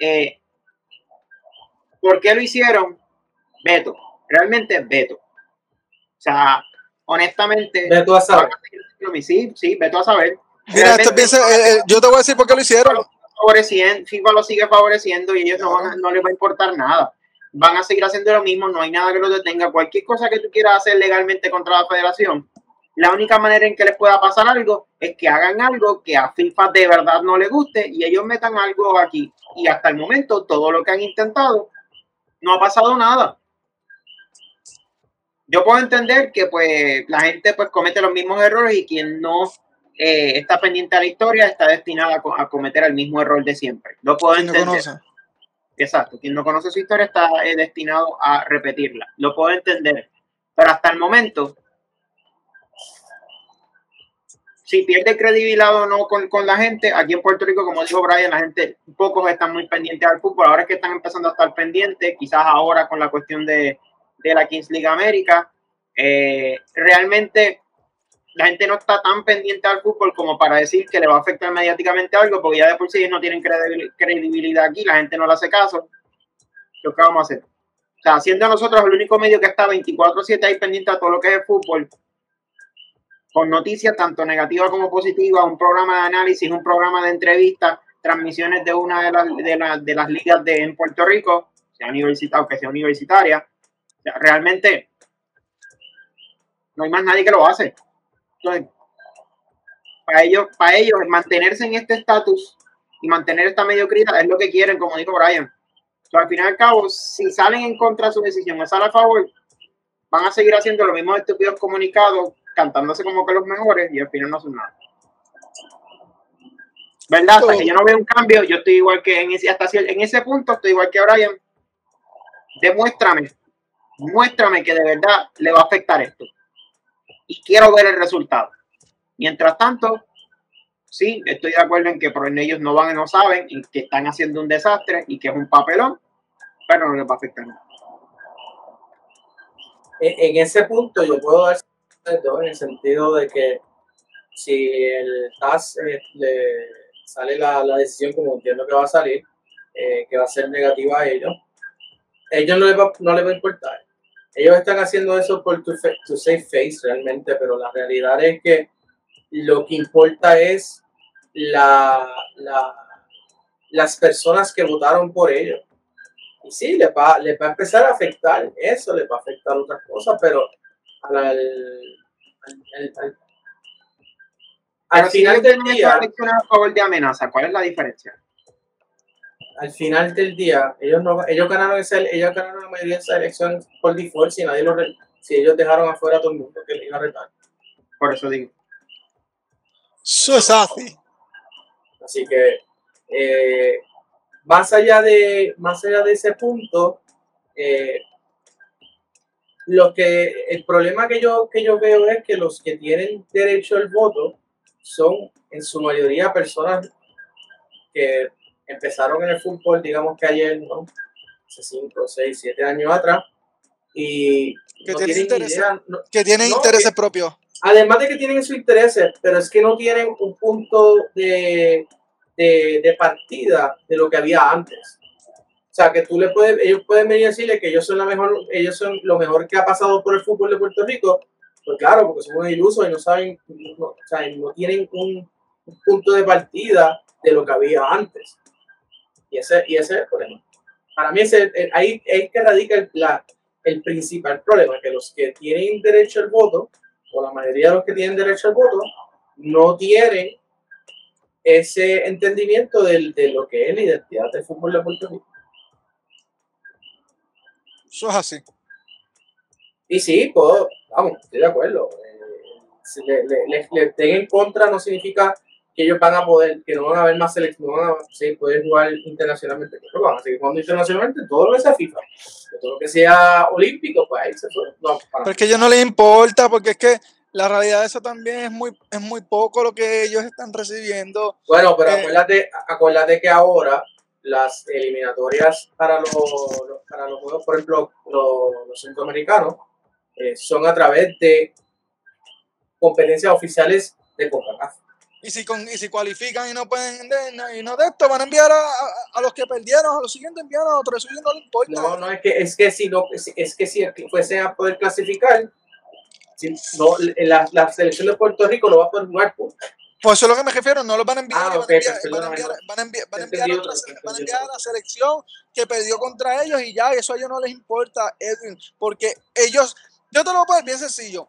eh, ¿Por qué lo hicieron? Beto, realmente Beto. O sea, honestamente,
Ve tú a saber.
sí, sí, Beto a saber.
Mira, piensa, eh, eh, yo te voy a decir por qué lo hicieron.
favoreciendo, FIFA lo sigue favoreciendo y ellos no, van a- no les va a importar nada. Van a seguir haciendo lo mismo, no hay nada que los detenga. Cualquier cosa que tú quieras hacer legalmente contra la federación, la única manera en que les pueda pasar algo es que hagan algo que a FIFA de verdad no le guste y ellos metan algo aquí. Y hasta el momento, todo lo que han intentado, no ha pasado nada. Yo puedo entender que pues la gente pues comete los mismos errores y quien no eh, está pendiente a la historia está destinado a, cometer el mismo error de siempre. Lo puedo entender. Exacto, quien no conoce su historia está eh, destinado a repetirla. Lo puedo entender. Pero hasta el momento, si pierde credibilidad o no con, la gente, aquí en Puerto Rico, como dijo Brian, la gente, pocos están muy pendientes al fútbol. Ahora es que están empezando a estar pendientes, quizás ahora con la cuestión de, la Kings League América. Eh, realmente la gente no está tan pendiente al fútbol como para decir que le va a afectar mediáticamente algo, porque ya de por sí ellos no tienen credibilidad aquí, la gente no le hace caso. ¿Qué vamos a hacer? O sea, siendo nosotros el único medio que está 24-7 ahí pendiente a todo lo que es el fútbol, con noticias tanto negativas como positivas, un programa de análisis, un programa de entrevistas, transmisiones de una de las, de, las ligas de, en Puerto Rico, sea universitaria que sea universitaria. realmente no hay más nadie que lo hace. Para ellos, para ellos mantenerse en este estatus y mantener esta mediocridad es lo que quieren, como dijo Brian al fin y al cabo, si salen en contra de su decisión o salen a favor, van a seguir haciendo los mismos estúpidos comunicados, cantándose como que los mejores y al final no hacen nada. ¿Verdad? Hasta que yo no veo un cambio, yo estoy igual que en ese, hasta en ese punto, estoy igual que Brian. Demuéstrame, muéstrame que de verdad le va a afectar esto. Y quiero ver el resultado. Mientras tanto, sí, estoy de acuerdo en que por ellos no van y no saben y que están haciendo un desastre y que es un papelón, pero no les va a afectar nada.
En ese punto yo puedo dar en el sentido de que si el TAS eh, le sale la, decisión como entiendo que va a salir, eh, que va a ser negativa a ellos, ellos no les va, no les va a importar. Ellos están haciendo eso por tu, tu safe face realmente, pero la realidad es que lo que importa es la, las personas que votaron por ellos. Y sí, les va, les va a empezar a afectar eso, les va a afectar otras cosas, pero al,
al, final del día... A favor de amenaza, ¿cuál es la diferencia?
Al final del día, ellos no ellos ganaron esa, ellos ganaron la mayoría de esa elección por default si nadie lo si ellos dejaron afuera a todo el mundo que iba a retar.
Por eso digo.
Eso es así.
Así que eh, más, allá de, más allá de ese punto, eh, lo que, el problema que yo, que yo veo es que los que tienen derecho al voto son en su mayoría personas que empezaron en el fútbol, digamos que ayer, ¿no? Hace 5, 6, 7 años atrás, y
que tienen, intereses, que tienen intereses propios.
Además de que tienen sus intereses, pero es que no tienen un punto de, de, partida de lo que había antes. O sea, que tú le puedes, ellos pueden venir a decirle que ellos son la mejor, ellos son lo mejor que ha pasado por el fútbol de Puerto Rico, pues claro, porque son ilusos y no saben, no, o sea, no tienen un, punto de partida de lo que había antes. Y ese, y ese es el problema. Para mí ese, ahí es que radica el, la, el principal problema, que los que tienen derecho al voto, o la mayoría de los que tienen derecho al voto, no tienen ese entendimiento de, de lo que es la identidad del fútbol de Puerto Rico.
Eso es así.
Y sí, puedo, vamos, estoy de acuerdo. Eh, si le, le, le, en contra no significa que ellos van a poder, que no van a haber más selecciones, no van a sí, poder jugar internacionalmente. Pero van a seguir jugando internacionalmente todo lo que sea FIFA. Todo lo que sea olímpico, pues ahí se fue. No,
Pero es que a ellos no les importa, porque es que la realidad de eso también es muy, es muy poco lo que ellos están recibiendo.
Bueno, pero eh, acuérdate, que ahora las eliminatorias para los, para los juegos, por ejemplo, los, centroamericanos, eh, son a través de competencias oficiales de CONCACAF.
Y si, con, y si cualifican y no pueden y no de esto, van a enviar a, a, los que perdieron, a los siguientes enviar a otros, eso no le importa.
No, no, es que, es que si no, es, es que si fuese a poder clasificar, no, la, la, selección de Puerto Rico no va a poder jugar. Pues.
Pues eso es lo que me refiero, no los van a enviar, van, a enviar van, a enviar, van, a enviar, a la selección que perdió contra ellos y ya, eso a ellos no les importa, Edwin, porque ellos, yo te lo voy a poner bien sencillo.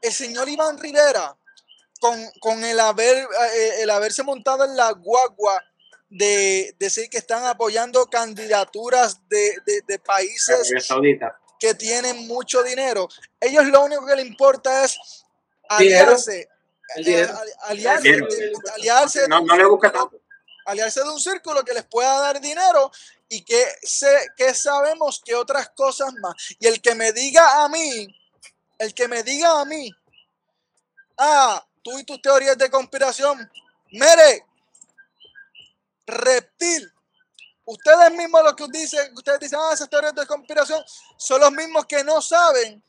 El señor Iván Rivera con, con el, haber, eh, el haberse montado en la guagua de decir que están apoyando candidaturas de, de, de países que tienen mucho dinero, ellos lo único que les importa es aliarse. Eh, aliarse, aliarse
No, le busca
círculo-
tanto.
aliarse de un círculo que les pueda dar dinero y que, sé, que sabemos que otras cosas más. Y el que me diga a mí, el que me diga a mí, ah, tú y tus teorías de conspiración, mire, reptil. Ustedes mismos los que dicen, ustedes dicen, ah, esas teorías de conspiración, son los mismos que no saben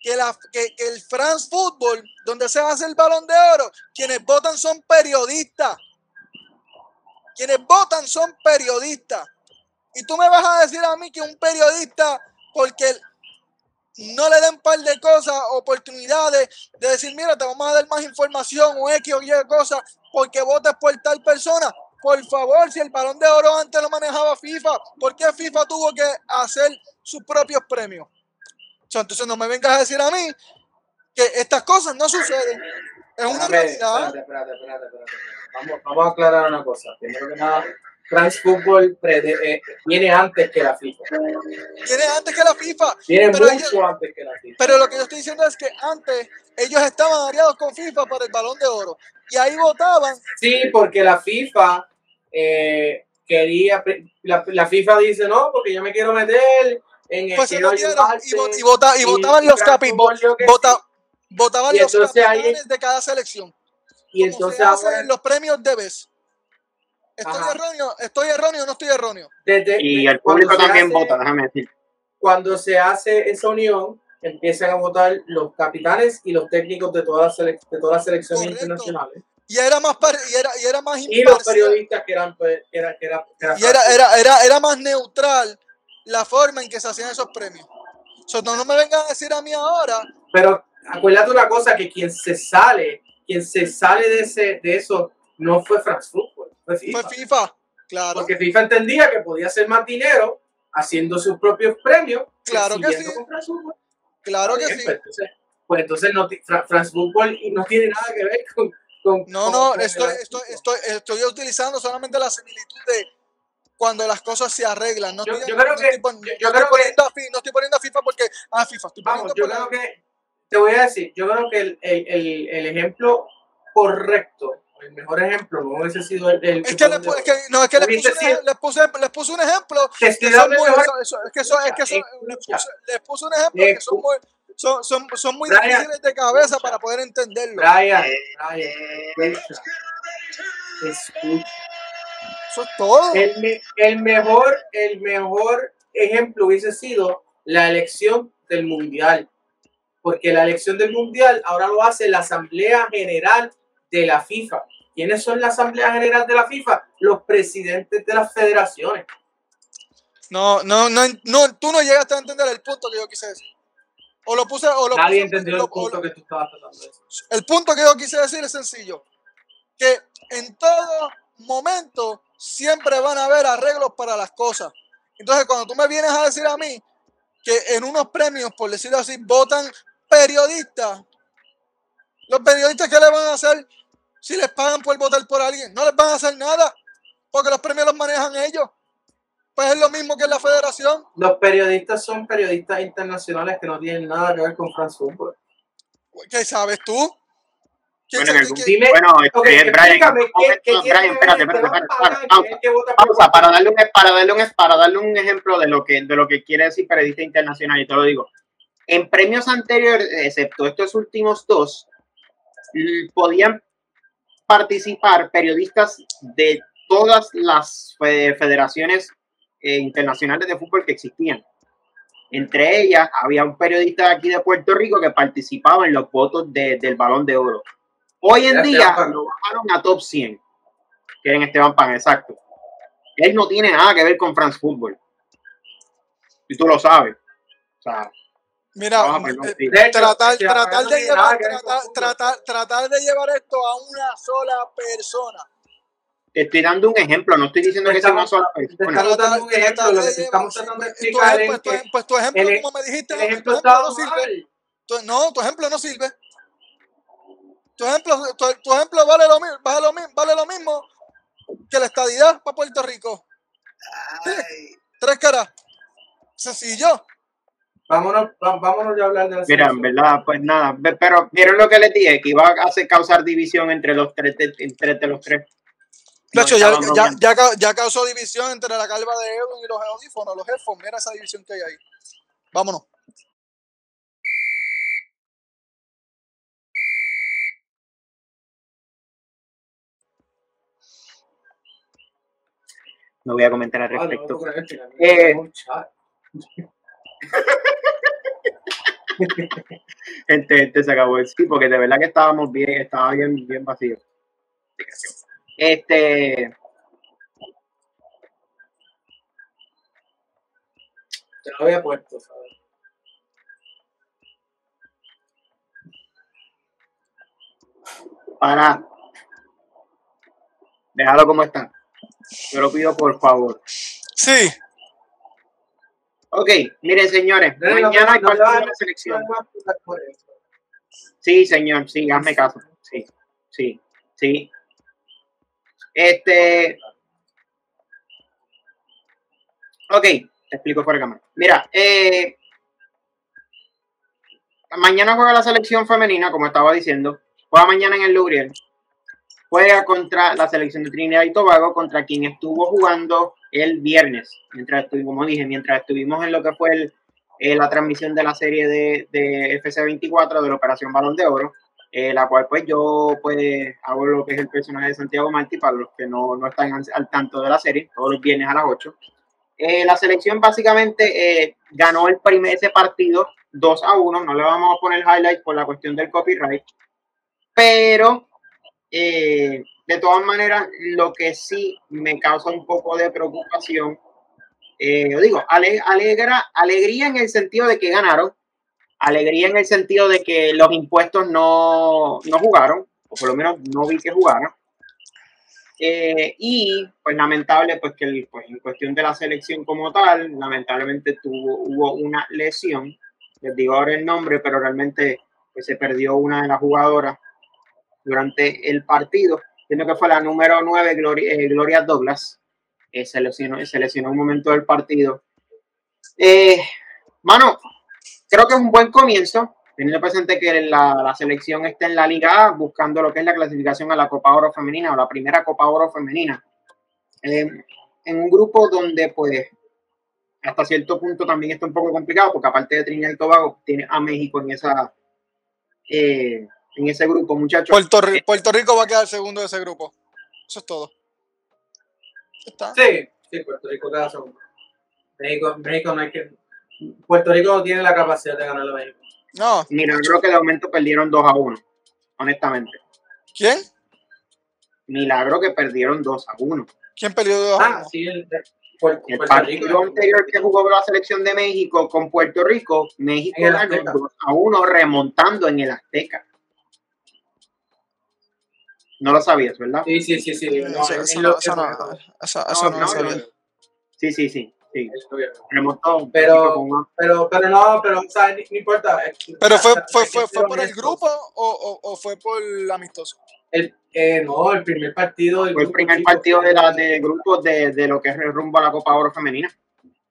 que, la, que, el France Football, donde se hace el balón de oro, quienes votan son periodistas. Quienes votan son periodistas. Y tú me vas a decir a mí que un periodista, porque no le den par de cosas, oportunidades de decir, mira, te vamos a dar más información o X o Y cosas, porque votes por tal persona. Por favor, si el balón de oro antes lo manejaba FIFA, ¿por qué FIFA tuvo que hacer sus propios premios? Entonces no me vengas a decir a mí que estas cosas no suceden. Es una
Espérate,
realidad.
espérate, espérate, espérate, espérate. Vamos, vamos a aclarar una cosa. Primero que nada, France Football eh, viene antes que la FIFA.
Viene antes que la FIFA.
Viene
Pero
mucho
ellos-
antes que la FIFA.
Pero lo que yo estoy diciendo es que antes ellos estaban aliados con FIFA para el balón de oro. Y ahí votaban.
Sí, porque la FIFA eh, quería, la, la FIFA dice, no, porque yo me quiero meter en el
Pues se
quiero
metieron
ayudarte",
y, vot- y vota- y
y-
votaban
y
los
France
capi,
Football dijo que
vota-
sí.
votaban
Y
los capitanes de cada selección.
Y
como
entonces ahora,
los premios de vez. Estoy
Ajá.
erróneo, estoy erróneo, no estoy erróneo.
desde,
Y el público también
hace-
vota, déjame decir.
Cuando se hace esa unión, empiezan a votar los capitanes y los técnicos de todas las, selec- de todas las selecciones
Correcto.
internacionales.
Y era más y era, y era más
Y los
imparcial.
periodistas que eran, pues, que era, que era, que era
Y era, era, era, era más neutral la forma en que se hacían esos premios. O sea, no, no me vengan a decir a mí ahora
Pero acuérdate una cosa, que quien se sale, quien se sale de ese, de eso, no fue France Football, fue FIFA.
fue FIFA. Claro.
Porque FIFA entendía que podía hacer más dinero haciendo sus propios premios.
Claro que sí. Claro que sí.
Pues entonces, pues entonces no, France Football no tiene nada que ver con... con-
No,
con-
no,
con
estoy, estoy, estoy, estoy utilizando solamente la similitud de cuando las cosas se arreglan. No
Yo-
estoy,
yo creo
no
que-
estoy pon-
yo- que-
poniendo a Fi- no estoy poniendo a FIFA porque a FIFA estoy
Vamos, yo creo que, te voy a decir, yo creo que el, el, el, el ejemplo correcto, el mejor ejemplo, no hubiese sido el... el
es que, le, es que no es que les puse, un,
sido-
les puse les puse un ejemplo que son muy, es que son, es que son- les, puse, les puse un ejemplo que son muy son, son, son muy
Brian,
difíciles de cabeza para poder entenderlo.
Brian, Brian, escucha, escucha.
Eso es todo.
El, me- el mejor, el mejor ejemplo hubiese sido la elección del mundial. Porque la elección del mundial ahora lo hace la Asamblea General de la FIFA. ¿Quiénes son la Asamblea General de la FIFA? Los presidentes de las federaciones.
No, no, no, no, tú no llegaste a entender el punto que yo quise decir. O lo puse, o lo
Nadie
puse-
entendió
lo-
el punto que tú estabas tratando de decir.
El punto que yo quise decir es sencillo. Que en todo momento siempre van a haber arreglos para las cosas. Entonces, cuando tú me vienes a decir a mí que en unos premios, por decirlo así, votan periodistas, los periodistas, ¿qué le van a hacer si les pagan por votar por alguien? No les van a hacer nada, porque los premios los manejan ellos. Pues es lo mismo que en la federación.
Los periodistas son periodistas internacionales que no tienen nada que ver con France Football.
¿Qué sabes tú? ¿Quién
Bueno, en algún-
Dime,
Bueno, este,
ok,
Brian,
explícame
un
qué,
momento,
qué tiene
Brian, espérate,
este
espérate, espérate, pausa, pausa, para darle un para darle un para darle un ejemplo de lo que de lo que quiere decir periodista internacional y te lo digo. En premios anteriores excepto estos últimos dos l- podían participar periodistas de todas las fe- federaciones eh, internacionales de fútbol que existían. Entre ellas había un periodista aquí de Puerto Rico que participaba en los votos de- del Balón de Oro hoy en día lo bajaron a top 100 que era Esteban Pan, exacto. Él no tiene nada que ver con France Football. Y tú lo sabes. O sea,
Mira,
Ah, perdón,
eh,
sí.
De hecho,
tratar, tratar de llevar, tratar, tratar, tratar de llevar esto a una sola persona.
te estoy dando un ejemplo, no estoy diciendo que sea una sola
Te
persona.
estamos dando un
Tratar-
ejemplo,
tratar
lo que te estamos tratando de
tu
explicar es
tu Pues tu ejemplo,
el-
como me dijiste,
el ejemplo
ejemplo no sirve. Tu- no, tu ejemplo no sirve. Tu ejemplo, tu, tu ejemplo vale lo, vale, lo, vale lo mismo que la estadidad para Puerto Rico.
Ay,
Tres caras. Sencillo.
Vámonos, vámonos ya a hablar de la
Mira, en verdad, pues nada, pero vieron lo que les dije, que iba a hacer causar división entre los tres, de- entre los tres.
De
No,
hecho, ya, ya, ya, ya causó división entre la calva de Edwin y los audífonos, los headphones. Mira esa división que hay ahí. Vámonos.
No voy a comentar al
Ah,
respecto. Eh. Gente, gente se acabó el sí, porque de verdad que estábamos bien, estaba bien, bien vacío. Este,
Te lo había puesto, ¿sabes?
para. Déjalo como está. Yo lo pido por favor.
Sí.
Ok, miren señores,
No,
mañana hay
no,
partido
no,
de la selección.
Por.
Sí, señor, sí, hazme caso. Sí, sí, sí. Este. Ok, te explico fuera de cámara. Mira, eh, mañana juega la selección femenina, como estaba diciendo. Juega mañana en el Lubriel. Juega contra la selección de Trinidad y Tobago, contra quien estuvo jugando el viernes. Mientras estuvimos, como dije, mientras estuvimos en lo que fue el, eh, la transmisión de la serie de, de FC24 de la Operación Balón de Oro, eh, la cual pues yo pues hago lo que es el personaje de Santiago Martí para los que no, no están al, tanto de la serie, todos los viernes a las 8. Eh, la selección básicamente eh, ganó el primer ese partido 2 a 1, no le vamos a poner highlight por la cuestión del copyright, pero eh, de todas maneras lo que sí me causa un poco de preocupación eh, yo digo, ale- alegra, alegría en el sentido de que ganaron, alegría en el sentido de que los impuestos no, no jugaron, o por lo menos no vi que jugaran. Eh, y pues lamentable, pues que el- pues, en cuestión de la selección como tal, lamentablemente tuvo, hubo una lesión, les digo ahora el nombre, pero realmente pues, se perdió una de las jugadoras durante el partido, siendo que fue la número 9, Gloria, eh, Gloria Douglas eh, se, lesionó, se lesionó un momento del partido. Eh, mano, creo que es un buen comienzo, teniendo presente que la, la selección está en la Liga A buscando lo que es la clasificación a la Copa Oro Femenina o la primera Copa Oro Femenina. Eh, en un grupo donde, pues, hasta cierto punto también está un poco complicado, porque aparte de Trinidad y Tobago, tiene a México en esa eh, en ese grupo, muchachos.
Puerto, Ri- Puerto Rico va a quedar segundo de ese grupo. Eso es todo. Está.
Sí, sí, Puerto Rico queda segundo. México, México no hay que. Puerto Rico no tiene la capacidad de ganar a México.
No.
Mira, creo que de momento perdieron 2 a 1, honestamente.
¿Quién?
Milagro que perdieron 2 a 1.
¿Quién perdió de dos a
Ah,
uno?
sí, el, Puerto,
El
Puerto
partido
Rico.
anterior que jugó la selección de México con Puerto Rico, México ganó
Azteca.
2 a 1 remontando en el Azteca. No lo sabías, ¿verdad?
Sí, sí, sí, sí. No,
Eso, no,
lo-
eso
en
no,
lo-
eso, eso no,
no,
lo
no,
sabía.
no,
Sí, sí, sí. sí.
eso bien.
Remontó.
Pero- Pero, pero no, pero, o sea, no, no importa.
¿Pero fue, fue, fue, fue por el grupo o, o, o fue por el amistoso?
El, eh, no, el primer partido. del
fue el primer
chico.
partido de, la, de grupos de, de lo que es el rumbo a la Copa Oro Femenina.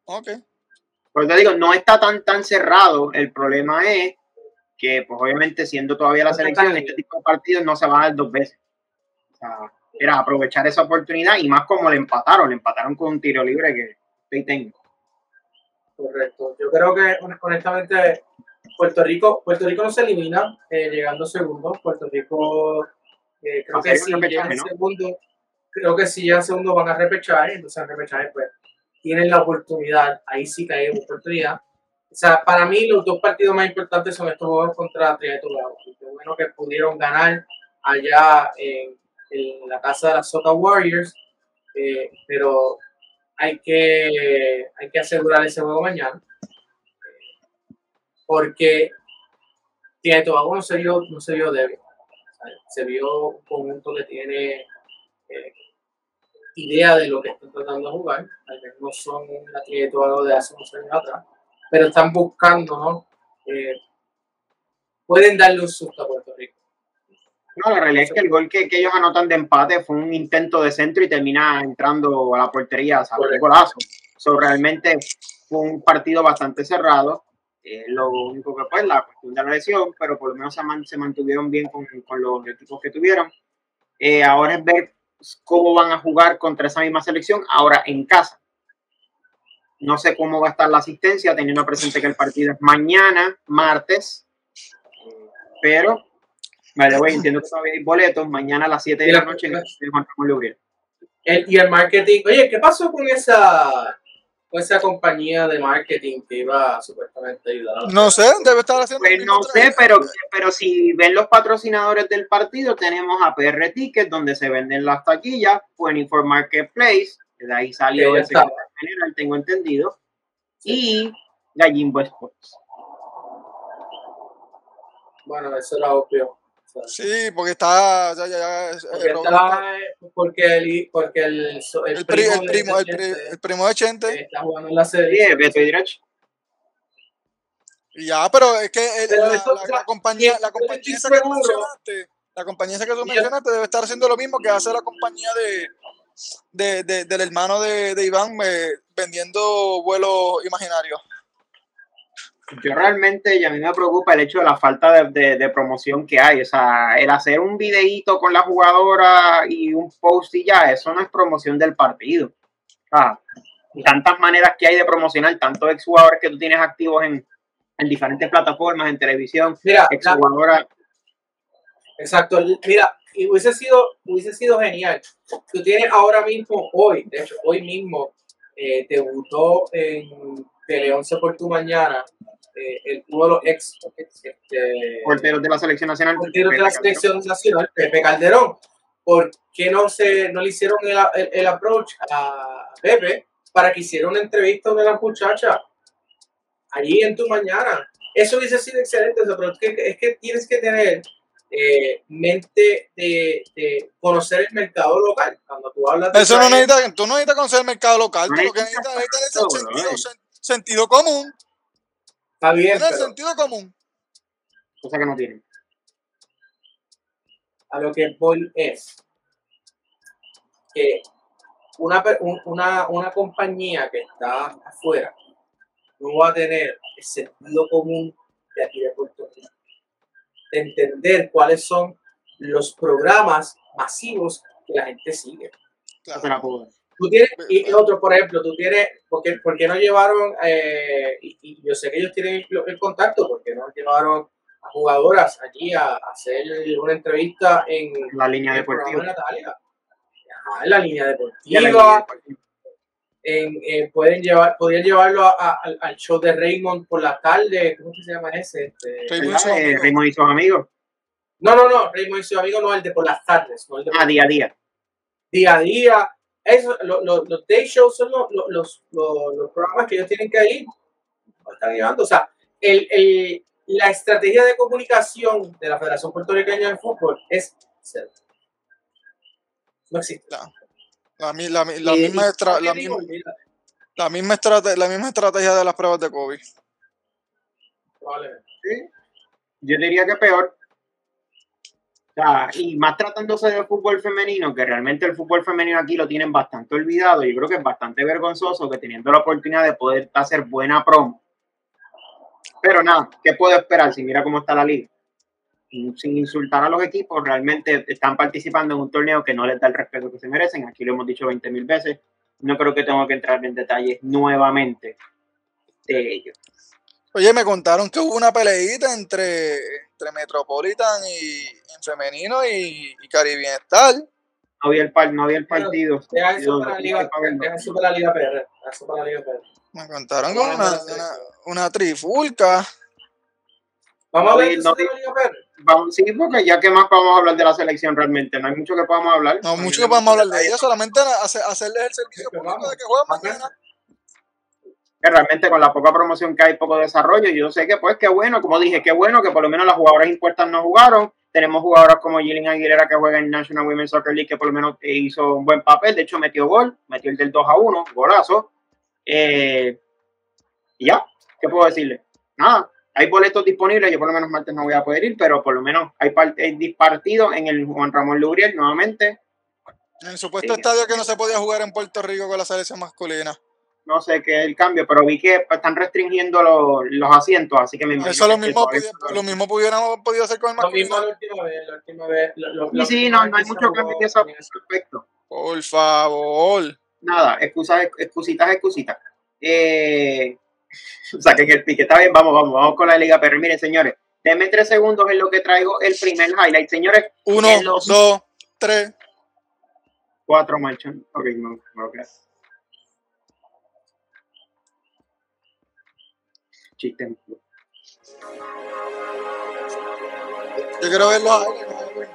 Ok.
Por eso te digo, no está tan tan cerrado. El problema es que, pues obviamente, siendo todavía la selección, este tipo de partidos no se van a dar dos veces. Sea, era aprovechar esa oportunidad y más como le empataron, le empataron con un tiro libre que estoy tengo.
Correcto. Yo creo que hon- honestamente Puerto Rico, Puerto Rico no se elimina eh, llegando segundo. Puerto Rico eh, creo que
un repechaje, ¿no?
segundo, creo que si llegan segundo van a repechar, entonces en repechaje pues tienen la oportunidad, ahí sí que hay oportunidad. O sea, para mí los dos partidos más importantes son estos juegos contra Trinidad y Tobago. Y Qué bueno que pudieron ganar allá en, en la casa de las Soca Warriors, eh, pero hay que, hay que asegurar ese juego mañana. Porque Trinidad y Tobago no se vio, no se vio débil. Se vio un conjunto que tiene eh, idea de lo que están tratando de jugar. Tal vez no son la Trinidad Tobago de hace unos años atrás, pero están buscando, ¿no? Eh, pueden darle un susto a Puerto Rico.
No, la realidad es que el gol que, que ellos anotan de empate fue un intento de centro y termina entrando a la portería, un
Correcto.
golazo. So, realmente fue un partido bastante cerrado. Eh, lo único que fue la cuestión de la lesión, pero por lo menos se, man- se mantuvieron bien con, con los equipos que tuvieron. Eh, ahora es ver cómo van a jugar contra esa misma selección, ahora en casa. No sé cómo va a estar la asistencia, teniendo presente que el partido es mañana, martes, pero Vale, güey, entiendo que todavía hay boletos. Mañana a las 7 de
Y
la noche en el Juan Ramón Lubriel.
El- y el marketing. Oye, ¿qué pasó con esa, con esa compañía de marketing que iba supuestamente a ayudar a la-
No sé, debe estar haciendo.
Pues no sé, pero, pero si ven los patrocinadores del partido, tenemos a PR Tickets, donde se venden las taquillas, 24 Marketplace, que de ahí salió el secretario general, tengo entendido, y Gallimbo Sports.
Bueno, eso era obvio.
Sí, porque está. Ya, ya, ya, eh,
porque,
Robert
estaba- porque el, porque el, el
el, pri- el
de-
primo, el,
de-
pri- el primo de Chente.
está jugando en la
Sí,
serie.
Beto Dirach.
Ya, pero es que el-
Pero
la,
eso,
la- la compañía, la compañía esa que tú mencionaste, la compañía esa que tú mencionaste debe estar haciendo lo mismo que hace la compañía de, de, de- del hermano de, de Iván eh, vendiendo vuelos imaginarios.
Yo realmente, y a mí me preocupa el hecho de la falta de, de- de promoción que hay. O sea, el hacer un videíto con la jugadora y un post y ya, eso no es promoción del partido. Ah, y tantas maneras que hay de promocionar tantos exjugadores que tú tienes activos en, en diferentes plataformas, en televisión,
Mira,
exjugadora.
Exacto. Mira, y hubiese sido, hubiese sido genial. Tú tienes ahora mismo, hoy, de hecho, hoy mismo, eh, debutó en Tele 11 por tu mañana, eh, el, uno de los ex, este,
porteros de la selección nacional.
porteros de la selección nacional, Pepe Calderón. ¿Por qué no, se, no le hicieron el, el, el approach a Pepe para que hiciera una entrevista a una de las muchachas allí en tu mañana? Eso hubiese sido excelente, pero es que, es que tienes que tener eh, mente de, de conocer el mercado local. Cuando tú hablas de
Eso no
traer-
necesita, tú no necesitas conocer el mercado local,
No
tú lo que
necesitas
necesitas es sen- sentido común.
Está bien,
Tener
pero
sentido común.
Cosa que no tienen.
a lo que voy es que una, una, una compañía que está afuera no va a tener el sentido común de aquí de Puerto Rico. De entender cuáles son los programas masivos que la gente sigue.
La puedo dar.
Tú tienes, y, otro, por ejemplo, tú tienes, ¿por qué, por qué no llevaron, eh, y, y yo sé que ellos tienen el, el contacto, ¿por qué no llevaron a jugadoras allí a, a hacer una entrevista en,
La línea
en
deportiva.
de Natalia? Ajá, en la línea
la
deportiva,
línea deportiva.
en, eh, pueden llevar, podrían llevarlo a- a- al, al show de Raymond por la tarde, ¿cómo se llama ese? Este.
Eh, Raymond y sus amigos.
no, no, no, Raymond y su amigo no, el de por las tardes, no el de por
A día a día.
día a día. Eso, lo- lo- los day shows son los, los, los, programas que ellos tienen que ir. Están llevando. O sea, el, el- la estrategia de comunicación de la Federación Puertorriqueña de Fútbol es cero. No existe.
La, la, la misma estra- la, misma, la, misma estrate- la misma estrategia de las pruebas de COVID.
probablemente.
Sí. Yo diría que peor. Y más tratándose de fútbol femenino, que realmente el fútbol femenino aquí lo tienen bastante olvidado. Yo creo que es bastante vergonzoso que teniendo la oportunidad de poder hacer buena promo. Pero nada, ¿qué puedo esperar si mira cómo está la liga? Sin insultar a los equipos, realmente están participando en un torneo que no les da el respeto que se merecen. Aquí lo hemos dicho 20 mil veces. No creo que tengo que entrar en detalles nuevamente de ello.
Oye, me contaron que hubo una peleita entre, entre Metropolitan y en femenino y, y Caribbean Star.
No había el, par- no había el partido.
Deja eso
Yo-
para la
yo-
Liga, deja eso para la Liga PR. deja eso para la Liga PR.
Me contaron
Vamos
una, una, una trifulca.
Vamos a ver
No,
de la Liga PR.
Vamos, sí, porque ya que más podemos hablar de la selección realmente, no hay mucho que podamos hablar.
No, mucho que podemos hablar de ella, solamente hace- hacerles el servicio público de que jueguen
Vamos.
mañana.
Que realmente con la poca promoción que hay, poco desarrollo, yo sé que pues qué bueno, como dije, qué bueno que por lo menos las jugadoras impuestas no jugaron. Tenemos jugadoras como Jillian Aguilera que juega en National Women's Soccer League que por lo menos eh, hizo un buen papel, de hecho metió gol, metió el del 2 a 1, golazo. Eh, y ya, ¿qué puedo decirle? Nada, hay boletos disponibles, yo por lo menos martes no voy a poder ir, pero por lo menos hay, part- hay partido en el Juan Ramón Lubriel nuevamente.
En supuesto estadio que no se podía jugar en Puerto Rico con la selección masculina.
No sé qué es el cambio, pero vi que están restringiendo los, los asientos, así que me imagino
Eso lo mismo, lo mismo pudiéramos podido hacer con el
Lo mismo
masculino.
la última vez, la última vez. lo- lo-
Sí, no, no hay mucho cambio en ese aspecto.
Por favor.
Nada, excusas, excusitas, excusitas. Eh, saquen el pique. Está bien, vamos, vamos, vamos con la Liga Pero Miren, señores, denme tres segundos en lo que traigo el primer highlight. Señores,
Uno,
los-
dos, tres.
cuatro marchas. Ok, no, no, ok. Chiste.
Yo quiero ver los highlights.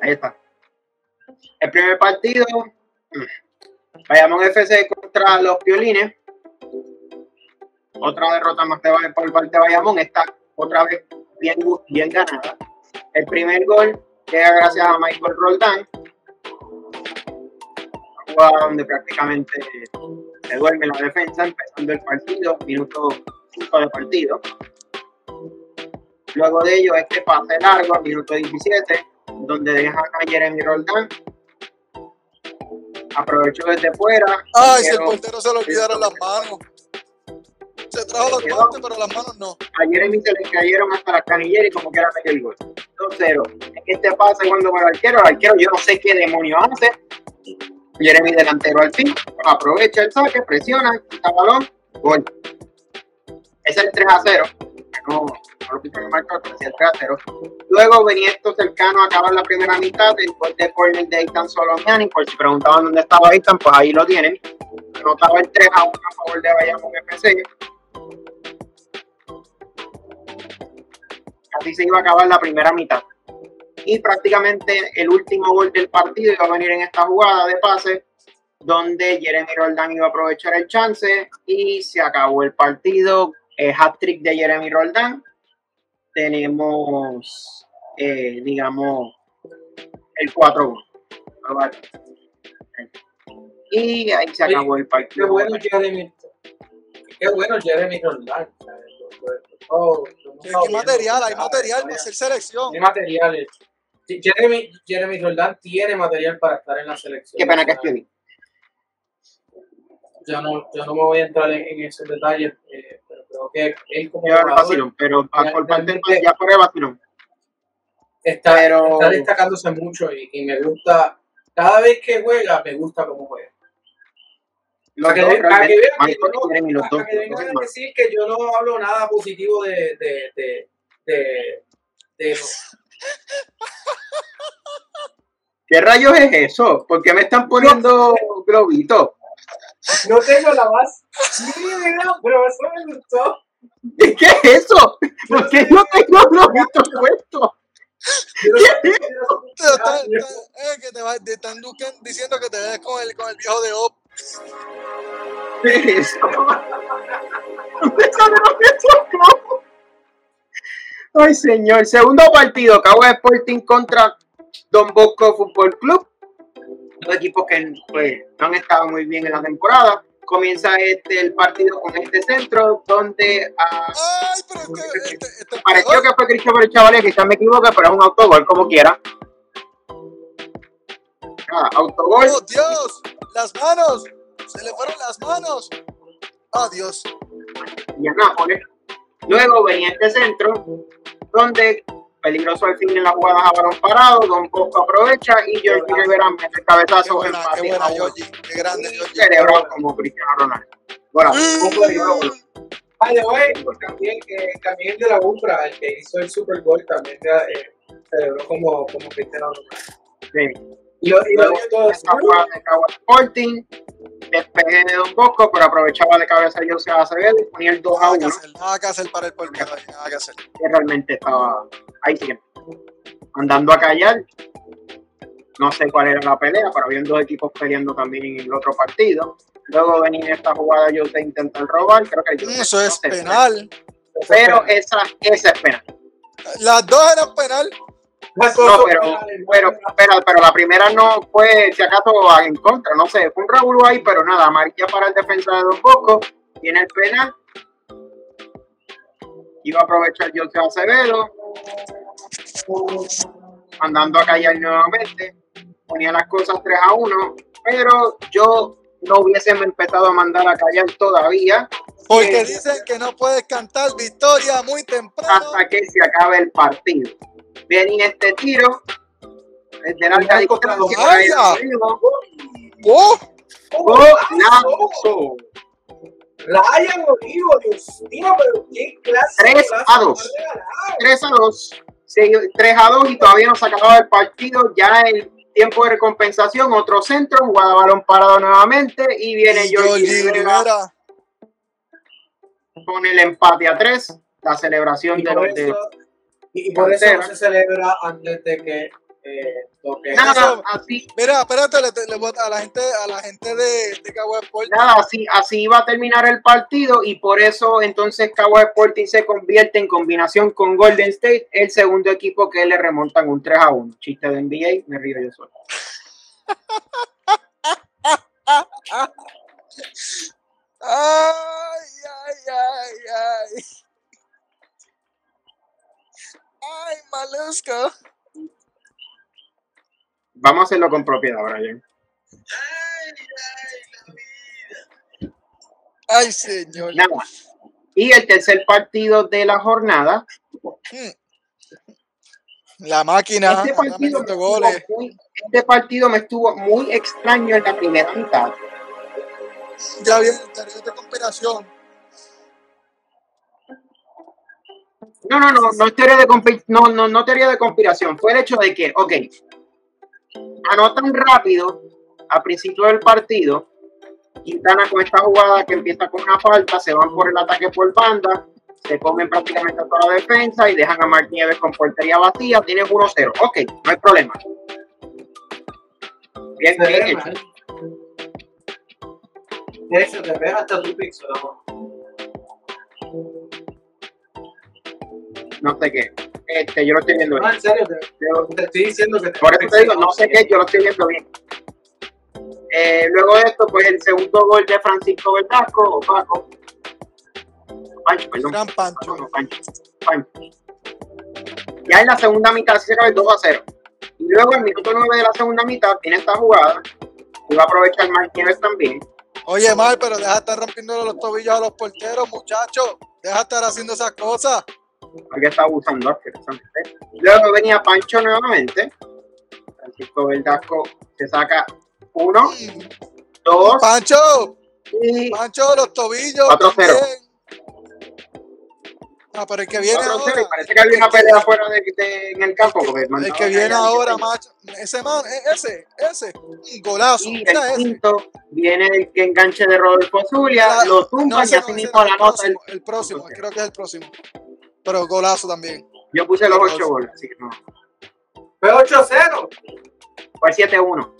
Ahí está. El primer partido, Bayamón FC contra los Piolines. Otra derrota más de, por parte de Bayamón. Está otra vez bien, bien ganada. El primer gol llega gracias a Michael Roldán. Una jugada donde prácticamente se duerme la defensa empezando el partido, minuto 5 de partido. Luego de ello, este pase largo, minuto 17, donde dejan a Jeremy Roldán. Aprovechó desde fuera.
Ay, si el portero se le olvidaron las manos. Se trajo los guantes, pero las manos no.
a Jeremy se le cayeron hasta las canilleras y como quiera metió el gol. 2-0. Es que este pase cuando para el arquero, el arquero yo no sé qué demonios hace. Jeremy delantero al fin, aprovecha el saque, presiona, quita balón, gol. Es el 3 a 0. No, no lo quito en el marcador, pero sí el 3 a 0. Luego venía esto cercano a acabar la primera mitad, el gol de corner de Eitan Solomiani, por si preguntaban dónde estaba Eitan, pues ahí lo tienen. Anotaba el 3 a 1 a favor de Bayamón FC. Así se iba a acabar la primera mitad. Y prácticamente el último gol del partido iba a venir en esta jugada de pase, donde Jeremy Roldán iba a aprovechar el chance y se acabó el partido. Eh, hat-trick de Jeremy Roldán. Tenemos, eh, digamos, el 4-1. Y ahí se acabó el
Qué
partido.
bueno Jeremy. Qué bueno Jeremy Roldán. o sea, lo- lo- todo- lo hemos
Sí,
estado
Hay material, hay
ah,
material
hay-
para hacer selección.
Hay materiales. Jeremy, Jeremy Roldán tiene material para estar en la selección.
Qué pena que escribí.
Yo no, yo no me voy a entrar en, en esos detalles, eh, pero creo que él como
vacilón, pero a- por parte del ya por el vacilón.
está,
pero-
está destacándose mucho y, y me gusta, cada vez que juega, me gusta cómo juega.
Los
Para que,
dos,
ve- para que vean que yo no-
los
vengan a decir que yo no hablo nada positivo de, de, de, de, de
¿Qué rayos es eso? ¿Por qué me están poniendo globitos?
No tengo la más mínima, pero eso me gustó.
¿Qué es eso? ¿Por qué no tengo globitos puestos?
Si era-
Te están, te- eh, que te, va- te están diciendo que te ves con el, con el viejo de Op.
¿Qué es eso? ¿Dónde salen los globos? Ay, señor. Segundo partido, Cabo Sporting contra Don Bosco Fútbol Club. Dos equipos que pues, no han estado muy bien en la temporada. Comienza este el partido con este centro, donde ah,
Ay, pero este, este, este es
pareció
peor.
que fue Christopher Chavalé, quizás me equivoque, pero es un autogol como quiera. Nada, autogol.
¡Oh, Dios! ¡Las manos! ¡Se le fueron las manos! ¡Oh, Dios!
y a Nápoles. Luego venía este centro, donde peligroso al fin en las jugadas a balón parado, Don Bosco aprovecha y George Rivera mete el
¡Qué
cabezazo en
qué buena, Yogi! ¡Qué grande, Yogi!
celebrado como Cristiano Ronaldo. Bueno, un de gol.
By the way, también, eh, también el de la Umbra, el que hizo el Super Bowl, también eh, celebró como, como Cristiano Ronaldo.
Sí.
Y lo, y lo
Luego
dio todo
esta jugada de Cabo Sporting, despeje de Don Bosco, pero aprovechaba de cabeza José Acevedo y ponía el 2 a
Nada que
1,
hacer, nada que hacer para el ahí, nada que hacer.
que realmente estaba ahí siempre. Andando a callar. No sé cuál era la pelea, pero habían dos equipos peleando también en el otro partido. Luego venía esta jugada, yo te intentan robar, creo que yo
Eso es
no sé,
penal.
Pero esa, esa es penal.
Las dos eran penal.
Las
No, pero, pero, pero, pero la primera no fue, si acaso, en contra, no sé, fue un Raúl ahí, pero nada, amarilla para el defensa de Don Bosco, tiene el penal. Iba a aprovechar José Acevedo, mandando a callar nuevamente. Ponía las cosas 3 a 1, pero yo no hubiese empezado a mandar a callar todavía.
Porque
Eh,
dicen que no puedes cantar victoria muy temprano.
hasta que se acabe el partido. Venía este tiro larga
Mira, contra los
distancia.
Mayas. ¡Oh!
Golazo.
Ryan Olivo, Dios mío, pero qué clase.
Tres
de golazo
a dos.
ha regalado.
3 a 2. 3 a 2 y todavía no se acababa el partido. Ya el tiempo de recompensación, otro centro, jugada balón parado nuevamente y viene Georgie Rivera con el empate a 3. La celebración de los de.
Y por eso no se celebra antes de que eh, toque.
Nada, así,
Mira, espérate, le, le voy a la gente, a la gente de, de Cabo Sport.
nada, así, así iba a terminar el partido y por eso entonces Cabo Sporting se convierte en combinación con Golden State, el segundo equipo que le remontan un 3 a 1. Chiste de NBA, me río yo solo.
Ay, ay, ay, ay. Ay, Malusco.
Vamos a hacerlo con propiedad, Brian.
Ay, señor.
Nada. Y el tercer partido de la jornada.
La máquina
Este partido, me
goles.
muy, este partido me estuvo muy extraño en la primera mitad.
Ya teoría de conspiración.
No, no, no, no es teoría de no, no, no teoría de conspiración. Fue el hecho de que, ok, anotan rápido a principio del partido. Quintana con esta jugada que empieza con una falta, se van por el ataque por banda, se comen prácticamente toda la defensa y dejan a Nieves con portería vacía. Tienen 1-0. Ok, no hay problema. Bien, bien hecho.
De hecho, te ves hasta tu pixel, amor.
No sé qué. Este, yo lo estoy viendo
No,
bien.
en serio, te, estoy diciendo que te
Por eso te digo, no sé qué, yo lo estoy viendo bien. Eh, luego de esto, pues el segundo gol de Francisco Verdasco, o Paco. Pancho, perdón.
Gran Pancho.
no, Pancho. Pancho. Ya en la segunda mitad se acaba el 2 a 0. Y luego el minuto 9 de la segunda mitad tiene esta jugada. Y va a aprovechar Martínez también.
Oye, Mal, pero deja de estar rompiendo los tobillos a los porteros, muchachos. Deja de estar haciendo esas cosas.
Porque está abusando asquerosamente. Luego venía Pancho nuevamente. Francisco Verdasco se saca uno, dos
Pancho,
y
Pancho, los tobillos.
4-0.
también. Ah, pero el que viene
4-0, y
ahora.
parece que había una pelea fuera de, de- en el campo. Porque
El que viene ahora,
que-
macho. Ese man, e- ese, ese. Golazo.
Y el quinto viene el que enganche de Rodolfo Zulia, lo tumba
No,
y así mismo
no,
la
el
nota. el-
próximo, el próximo, creo que es el próximo. Pero golazo también.
Yo puse los
Golazo.
ocho goles, así que no.
Fue 8-0.
Fue 7-1,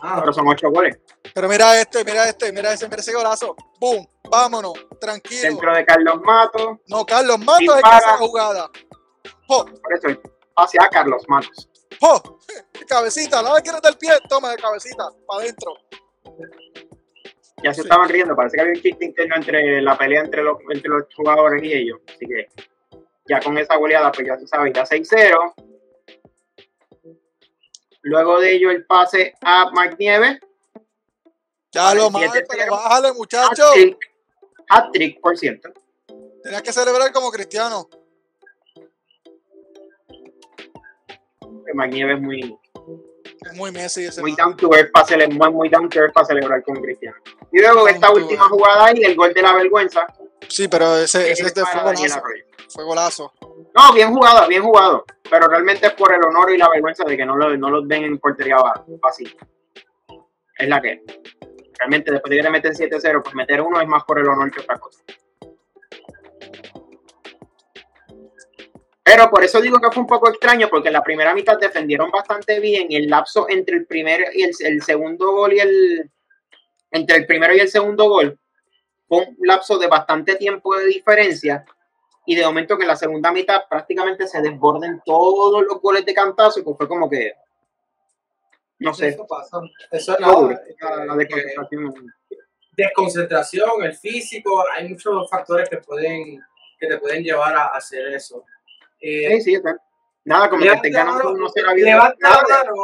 Ah,
pero son ocho goles.
Pero mira este, mira este, mira ese, mira ese golazo. ¡Boom! Vámonos, tranquilo.
Dentro de Carlos Matos,
No, Carlos Matos es el que hace la jugada. ¡Jo!
por eso el pase a Carlos Matos.
¡Jo! Cabecita, la vez que del pie, toma de cabecita, para adentro.
Ya se
Sí.
estaban riendo, parece que había un chiste interno entre la pelea entre los, entre los jugadores y ellos. Así que ya con esa goleada, pues ya se sabe, ya 6-0. Luego de ello, el pase a Mike Nieves.
Ya lo
Ay,
mal,
7-0.
pero bájale, muchacho.
Hat-trick, hat-trick, por cierto.
Tenías que celebrar como cristiano.
Mike Nieves es muy,
Es muy Messi ese
muy down to earth para celebrar, muy down to earth para celebrar con Cristiano. Y luego
Down
esta última
earth.
jugada ahí, el gol de la vergüenza.
Sí, pero ese, ese
es
fue golazo. Fue golazo.
No, bien jugado, bien jugado. Pero realmente es por el honor y la vergüenza de que no, lo, no los ven en portería fácil. Es la que. Realmente después de que le meten 7-0, pues meter uno es más por el honor que otra cosa. Pero por eso digo que fue un poco extraño, porque en la primera mitad defendieron bastante bien el lapso entre el primer y el, el segundo gol y el. Entre el primero y el segundo gol. Fue un lapso de bastante tiempo de diferencia y de momento que en la segunda mitad prácticamente se desborden todos los goles de cantazo, pues fue como que, no sé,
Eso pasa. Eso es nada.
la
eh,
desconcentración.
desconcentración, el físico, hay muchos factores que pueden que te pueden llevar a hacer eso. Eh,
Sí, sí, está. Nada, como que ganando
mano-
no será bien.
levante la mano,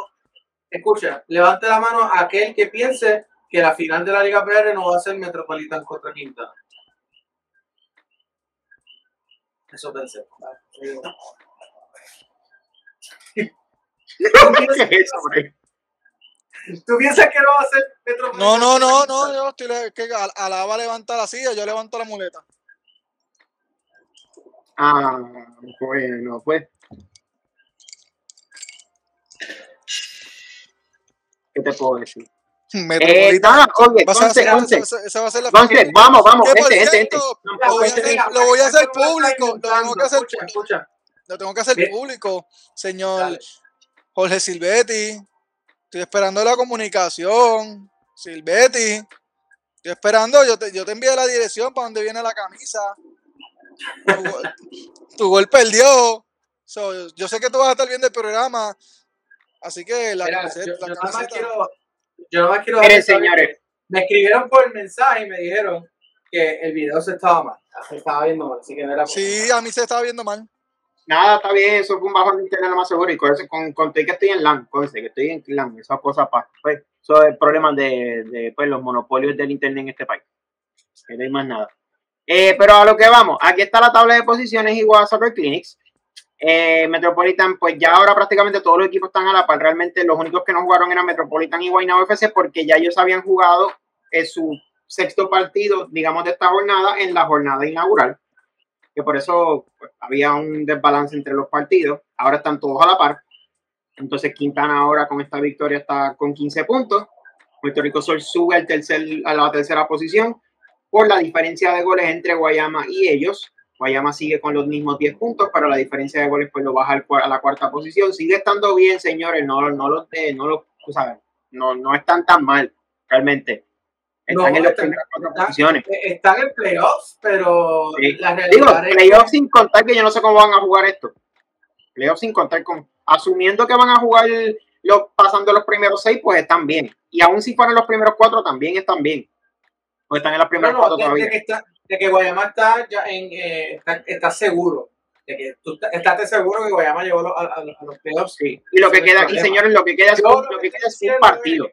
escucha, levante la mano aquel que piense que la final de la Liga PR no va a ser Metropolitan contra Quintana. Eso pensé.
¿Qué es eso, hombre?
¿Tú piensas que no va a ser Metropolitan?
No, no, no, no, yo estoy que Al- Alaba levanta la silla, yo levanto la muleta.
Ah, bueno, pues. ¿Qué te puedo decir? Eh, nada, oye,
Va a ser-
Conce,
esa- va a ser la final.
vamos, vamos, este, este, este. No,
lo voy a hacer, lo voy a público, lo tengo que hacer,
Escucha, escucha.
lo tengo que hacer
Bien.
público, señor
Dale.
Jorge Silvetti. Estoy esperando la comunicación. Silvetti. Estoy esperando, yo te, yo te envié la dirección para donde viene la camisa. Tu, gol- tu gol perdió. So, yo sé que tú vas a estar viendo el programa. Así que la
Mira,
camiseta.
yo,
la
yo nada más
camiseta-
quiero, yo nada más quiero
Miren,
saber
señores.
Me escribieron por mensaje y me dijeron que el video se estaba mal. Se estaba viendo mal, así que no era
Sí, a mí se estaba viendo mal.
Nada, está bien, eso fue un bajón de internet lo más seguro. Y con, eso- con, con que estoy en LAN, con que estoy en LAN, esas cosas para. Pues, eso es el problema de, de pues, los monopolios del internet en este país. Que no hay más nada. Eh, pero a lo que vamos, aquí está la tabla de posiciones igual a Soccer Clinics. Eh, Metropolitan, pues ya ahora prácticamente todos los equipos están a la par. Realmente los únicos que no jugaron eran Metropolitan y Guaynabo FC porque ya ellos habían jugado en su sexto partido, digamos, de esta jornada en la jornada inaugural. Que por eso pues, había un desbalance entre los partidos. Ahora están todos a la par. Entonces Quintana ahora con esta victoria está con 15 puntos. Puerto Rico Sol sube al tercer, a la tercera posición por la diferencia de goles entre Guayama y ellos. Guayama sigue con los mismos 10 puntos, pero la diferencia de goles pues lo baja a la cuarta posición. Sigue estando bien, señores, no, no los de, no los, tú sabes, no, no están tan mal, realmente. Están
No,
en las primeras cuatro posiciones.
Eh, Están en playoffs, pero
Sí.
la
Digo,
realidad es
playoffs sin contar que yo no sé cómo van a jugar esto. Playoffs sin contar con, asumiendo que van a jugar los, pasando los primeros seis, pues están bien. Y aún si fueran los primeros cuatro, también están bien. Pues están en las primeras
no,
todavía.
de que está, de que Guayama está ya en eh, está, está seguro. De que tú está- estás seguro que Guayama llegó a, los- a- los playoffs.
Sí. Y lo que queda,
problema.
señores, lo que queda es un,
lo que
queda es un partido.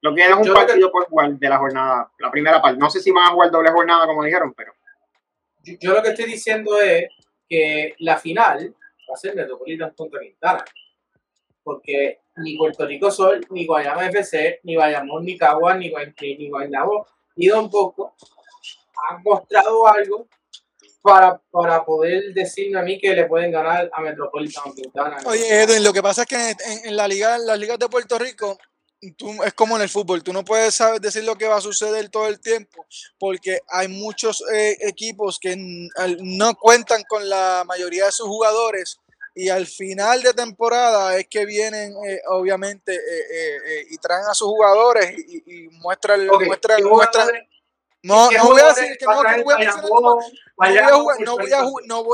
Lo que queda es un partido por jugar de la jornada, la primera parte. No sé si van a jugar doble jornada, como dijeron, pero
Yo, yo lo que estoy diciendo es que la final va a ser Metropolitan contra Quintana. Porque ni Puerto Rico Sol, ni Guayama FC, ni Bayamón, ni Cagua, ni, Guay- ni, ni Guaynabo, ni Don Bosco han mostrado algo para, para poder decirme a mí que le pueden ganar a Metropolitan.
Oye, Edwin, lo que pasa es que en, la liga, las ligas de Puerto Rico, tú- es como en el fútbol, tú no puedes saber decir lo que va a suceder todo el tiempo, porque hay muchos eh, equipos que no cuentan con la mayoría de sus jugadores y al final de temporada es que vienen, eh, obviamente, eh, eh, eh, y traen a sus jugadores y, y- muestran,
Ok,
muestran,
¿qué
muestran-
jugadores-
no, no voy a decir que no,
a
voy a mencionar no voy a jugar, no voy a,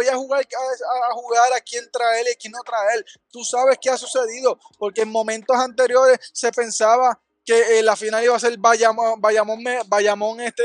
a jugar a, a jugar a quién traer y quién no traer. Tú sabes qué ha sucedido, porque en momentos anteriores se pensaba que eh, la final iba a ser Bayamón, Bayamón, Bayamón este,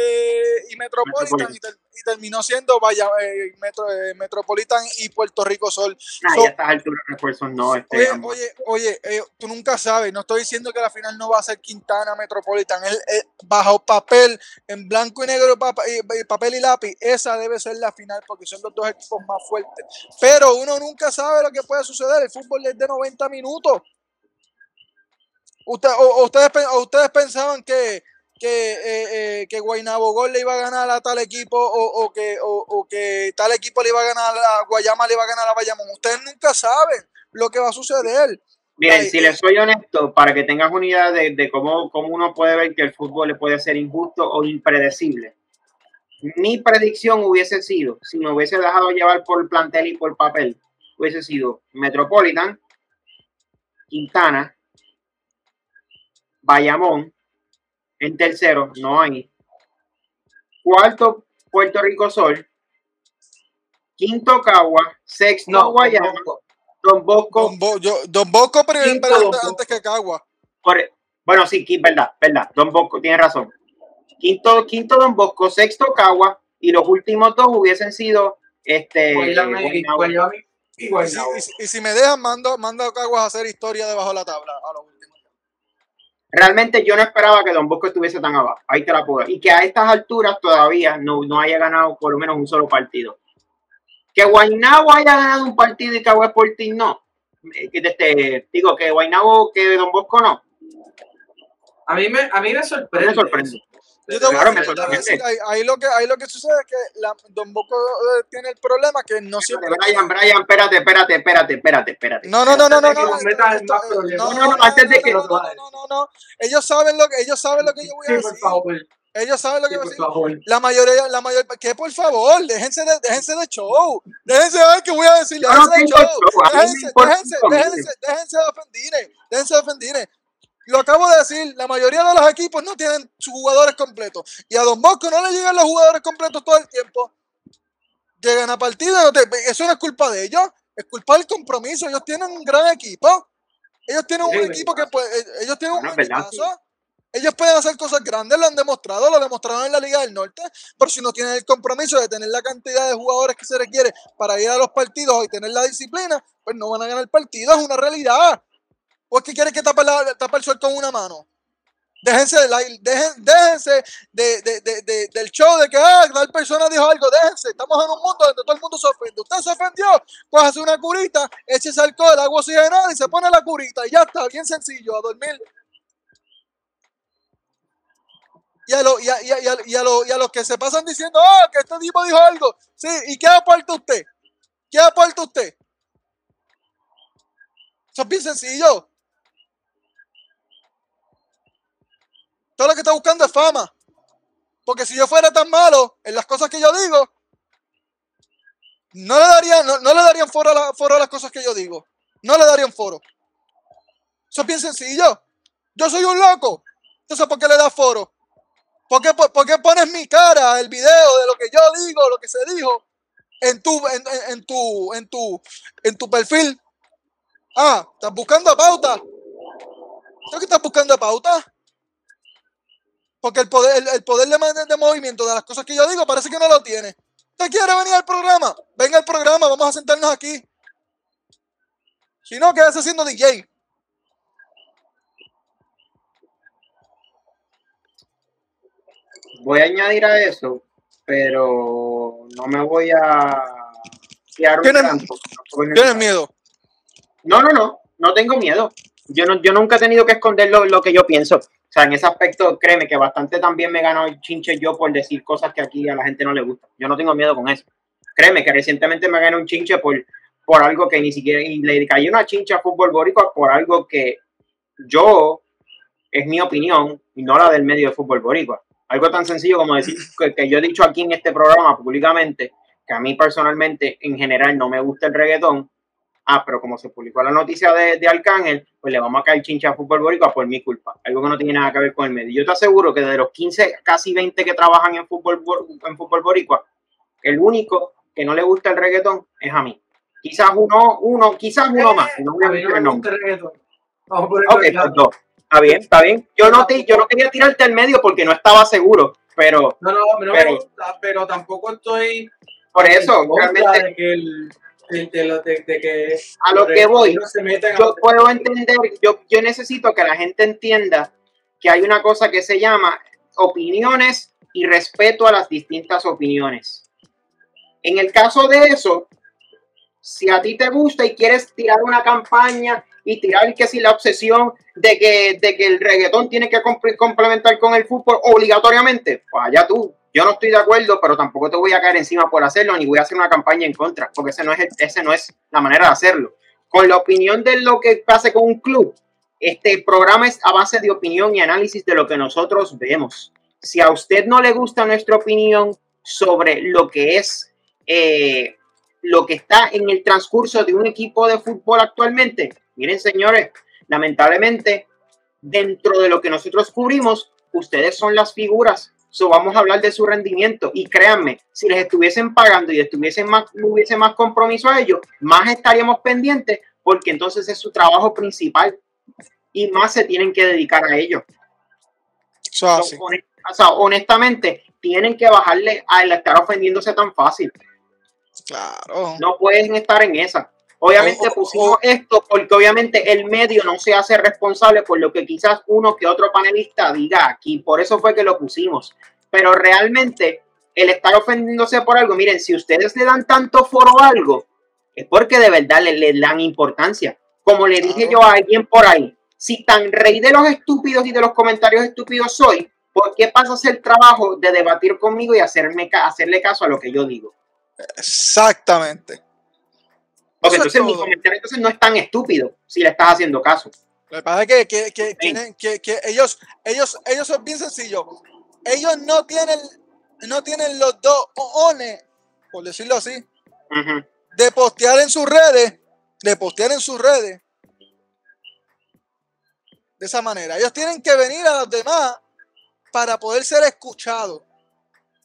y Metropolitan, y, ter- y terminó siendo Baya- eh, Metro- eh, Metropolitan y Puerto Rico Sol.
nah,
So-
ya a estas alturas refuerzos no. Este,
Oye, oye, oye, eh, tú nunca sabes, no estoy diciendo que la final no va a ser Quintana Metropolitan, él, él, bajo papel, en blanco y negro, papa- papel y lápiz, esa debe ser la final porque son los dos equipos más fuertes. Pero uno nunca sabe lo que puede suceder, el fútbol es de 90 minutos. Usted, o, ustedes, o ustedes pensaban que, que, eh, eh, que Guaynabo Gol le iba a ganar a tal equipo o, o que, o, o que tal equipo le iba a ganar a Guayama, le iba a ganar a Bayamón. Ustedes nunca saben lo que va a suceder.
Bien,
Ay,
si
eh.
les soy honesto, para que tengas una idea de, de cómo, cómo uno puede ver que el fútbol le puede ser injusto o impredecible. Mi predicción hubiese sido, si me hubiese dejado llevar por plantel y por papel, hubiese sido Metropolitan, Quintana, Bayamón, en tercero, no hay. Cuarto, Puerto Rico Sol. Quinto, Cagua. Sexto,
No,
Guayama. Don Bosco.
Don, Bo- yo- Don Bosco primero antes,
Bosco.
antes que Cagua.
Por- bueno, sí, verdad, verdad. Don Bosco tiene razón. Quinto, quinto Don Bosco, sexto Cagua y los últimos dos hubiesen sido este,
y-
si,
Guaynabo.
y si- y si me dejan, mando, mando a Caguas a hacer historia debajo de la tabla. A lo último.
Realmente yo no esperaba que Don Bosco estuviese tan abajo. Ahí te la puedo. Y que a estas alturas todavía no, no haya ganado por lo menos un solo partido. Que Guaynabo haya ganado un partido y Cagua Sporting no. Eh, Este, digo que Guaynabo, que Don Bosco no.
A mí me, a mí me sorprende.
Me sorprende.
Yo te voy a
Claro,
decir, te voy a
sorprende.
decir, ahí, ahí lo que, ahí lo que sucede es que la, Don Bosco eh, tiene el problema que no siempre.
Brian, Brian, espérate, espérate, espérate, espérate, espérate.
No, no, no, no, no, no. no,
No, no, antes de que
no, no, no. Ellos saben lo que ellos saben lo que yo voy a
Sí, por
decir.
favor.
Ellos saben lo que
Sí,
voy a
por
decir.
favor.
La mayoría, la mayor, que por favor, déjense de, déjense de show. Déjense de ver qué voy a decir. Déjense de show. Déjense, déjense, déjense, déjense de ofendir. Déjense de ofendir. Lo acabo de decir, la mayoría de los equipos no tienen sus jugadores completos. Y a Don Bosco no le llegan los jugadores completos todo el tiempo. Llegan a partido, no te- eso no es culpa de ellos, es culpa del compromiso. Ellos tienen un gran equipo. Ellos tienen un equipo que puede, eh, ellos tienen un
verdad.
Ellos pueden hacer cosas grandes, lo han demostrado, lo demostraron en la Liga del Norte, pero si no tienen el compromiso de tener la cantidad de jugadores que se requiere para ir a los partidos y tener la disciplina, pues no van a ganar el partido, es una realidad. ¿O es que quieren que tape, el sol con una mano? Déjense, de la- déjense de, de- de- de- del show de que ah, tal persona dijo algo, déjense, estamos en un mundo donde todo el mundo se ofende. Usted se ofendió, pues hace una curita, échese alcohol, agua oxigenada y se pone la curita y ya está, bien sencillo, a dormir. Y a los que se pasan diciendo, ah, que este tipo dijo algo. Sí, ¿y qué aporta usted? ¿Qué aporta usted? Eso es bien sencillo. Lo que está buscando es fama. Porque si yo fuera tan malo en las cosas que yo digo, no le darían, no, no le darían foro a, la- foro a las cosas que yo digo. No le darían foro. Eso es bien sencillo. Yo soy un loco. Entonces, ¿por qué le das foro? ¿Por qué, por, por qué pones mi cara, el video de lo que yo digo, lo que se dijo, en tu, en, en- en tu, en tu, en tu perfil? Ah, estás buscando pauta. ¿Sabes que estás buscando pauta? Porque el poder, el, el poder de, movimiento de las cosas que yo digo parece que no lo tiene. ¿Usted quiere venir al programa? Venga al programa, vamos a sentarnos aquí. Si no, quédese siendo DJ.
Voy a añadir a eso, pero no me voy a quedar un
¿Tienes-
tanto.
¿Tienes miedo?
No, no, no, no tengo miedo. Yo, no, yo nunca he tenido que esconder lo, lo que yo pienso. Sea, en ese aspecto, créeme que bastante también me he el chinche yo por decir cosas que aquí a la gente no le gusta. Yo no tengo miedo con eso. Créeme que recientemente me gané un chinche por, por algo que ni siquiera, y le caí una chincha a fútbol boricua por algo que yo, es mi opinión, y no la del medio de fútbol boricua. Algo tan sencillo como decir que, que yo he dicho aquí en este programa públicamente, que a mí personalmente, en general, no me gusta el reggaetón, Ah, pero como se publicó la noticia de, de Arcángel, pues le vamos a caer chincha a fútbol boricua por mi culpa. Algo que no tiene nada que ver con el medio. Yo te aseguro que de los 15, casi 20 que trabajan en fútbol, bor- en fútbol boricua, el único que no le gusta el reggaetón es a mí. Quizás uno, uno, quizás uno más. y No
me
nombre.
gusta el ponerlo
Ok, pues dos. Está bien, está bien. Yo no, te, yo no quería tirarte al medio porque no estaba seguro, pero
No, no, no
Pero-
me gusta, pero tampoco estoy
por eso realmente
de lo- de- de que
a lo que voy,
se metan a
yo
los-
puedo entender, yo, yo necesito que la gente entienda que hay una cosa que se llama opiniones y respeto a las distintas opiniones. En el caso de eso, si a ti te gusta y quieres tirar una campaña y tirar que si la obsesión de que, de que el reggaetón tiene que comple- complementar con el fútbol obligatoriamente, pues allá tú. Yo no estoy de acuerdo, pero tampoco te voy a caer encima por hacerlo, ni voy a hacer una campaña en contra, porque ese no es, ese no es la manera de hacerlo. Con la opinión de lo que pase con un club, este programa es a base de opinión y análisis de lo que nosotros vemos. Si a usted no le gusta nuestra opinión sobre lo que es eh, lo que está en el transcurso de un equipo de fútbol actualmente, miren señores, lamentablemente dentro de lo que nosotros cubrimos, ustedes son las figuras. So, vamos a hablar de su rendimiento y créanme, si les estuviesen pagando y estuviesen más, hubiese más compromiso a ellos, más estaríamos pendientes porque entonces es su trabajo principal y más se tienen que dedicar a ello.
Eso es así.
Honest- o sea, honestamente, tienen que bajarle al estar ofendiéndose tan fácil.
Claro.
No pueden estar en esa. Obviamente pusimos esto porque obviamente el medio no se hace responsable por lo que quizás uno que otro panelista diga aquí. Por eso fue que lo pusimos. Pero realmente el estar ofendiéndose por algo, miren, si ustedes le dan tanto foro a algo, es porque de verdad le, le dan importancia. Como le dije yo a alguien por ahí, si tan rey de los estúpidos y de los comentarios estúpidos soy, ¿por qué pasas el trabajo de debatir conmigo y hacerme, hacerle caso a lo que yo digo?
Exactamente.
Porque entonces mi comentario entonces no es tan estúpido si le estás haciendo caso.
Lo que pasa es que, que, que tienen, que, que ellos, ellos, ellos son bien sencillos. Ellos no tienen, no tienen los dos ones, por decirlo así, de postear en sus redes, de postear en sus redes. De esa manera. Ellos tienen que venir a los demás para poder ser escuchados.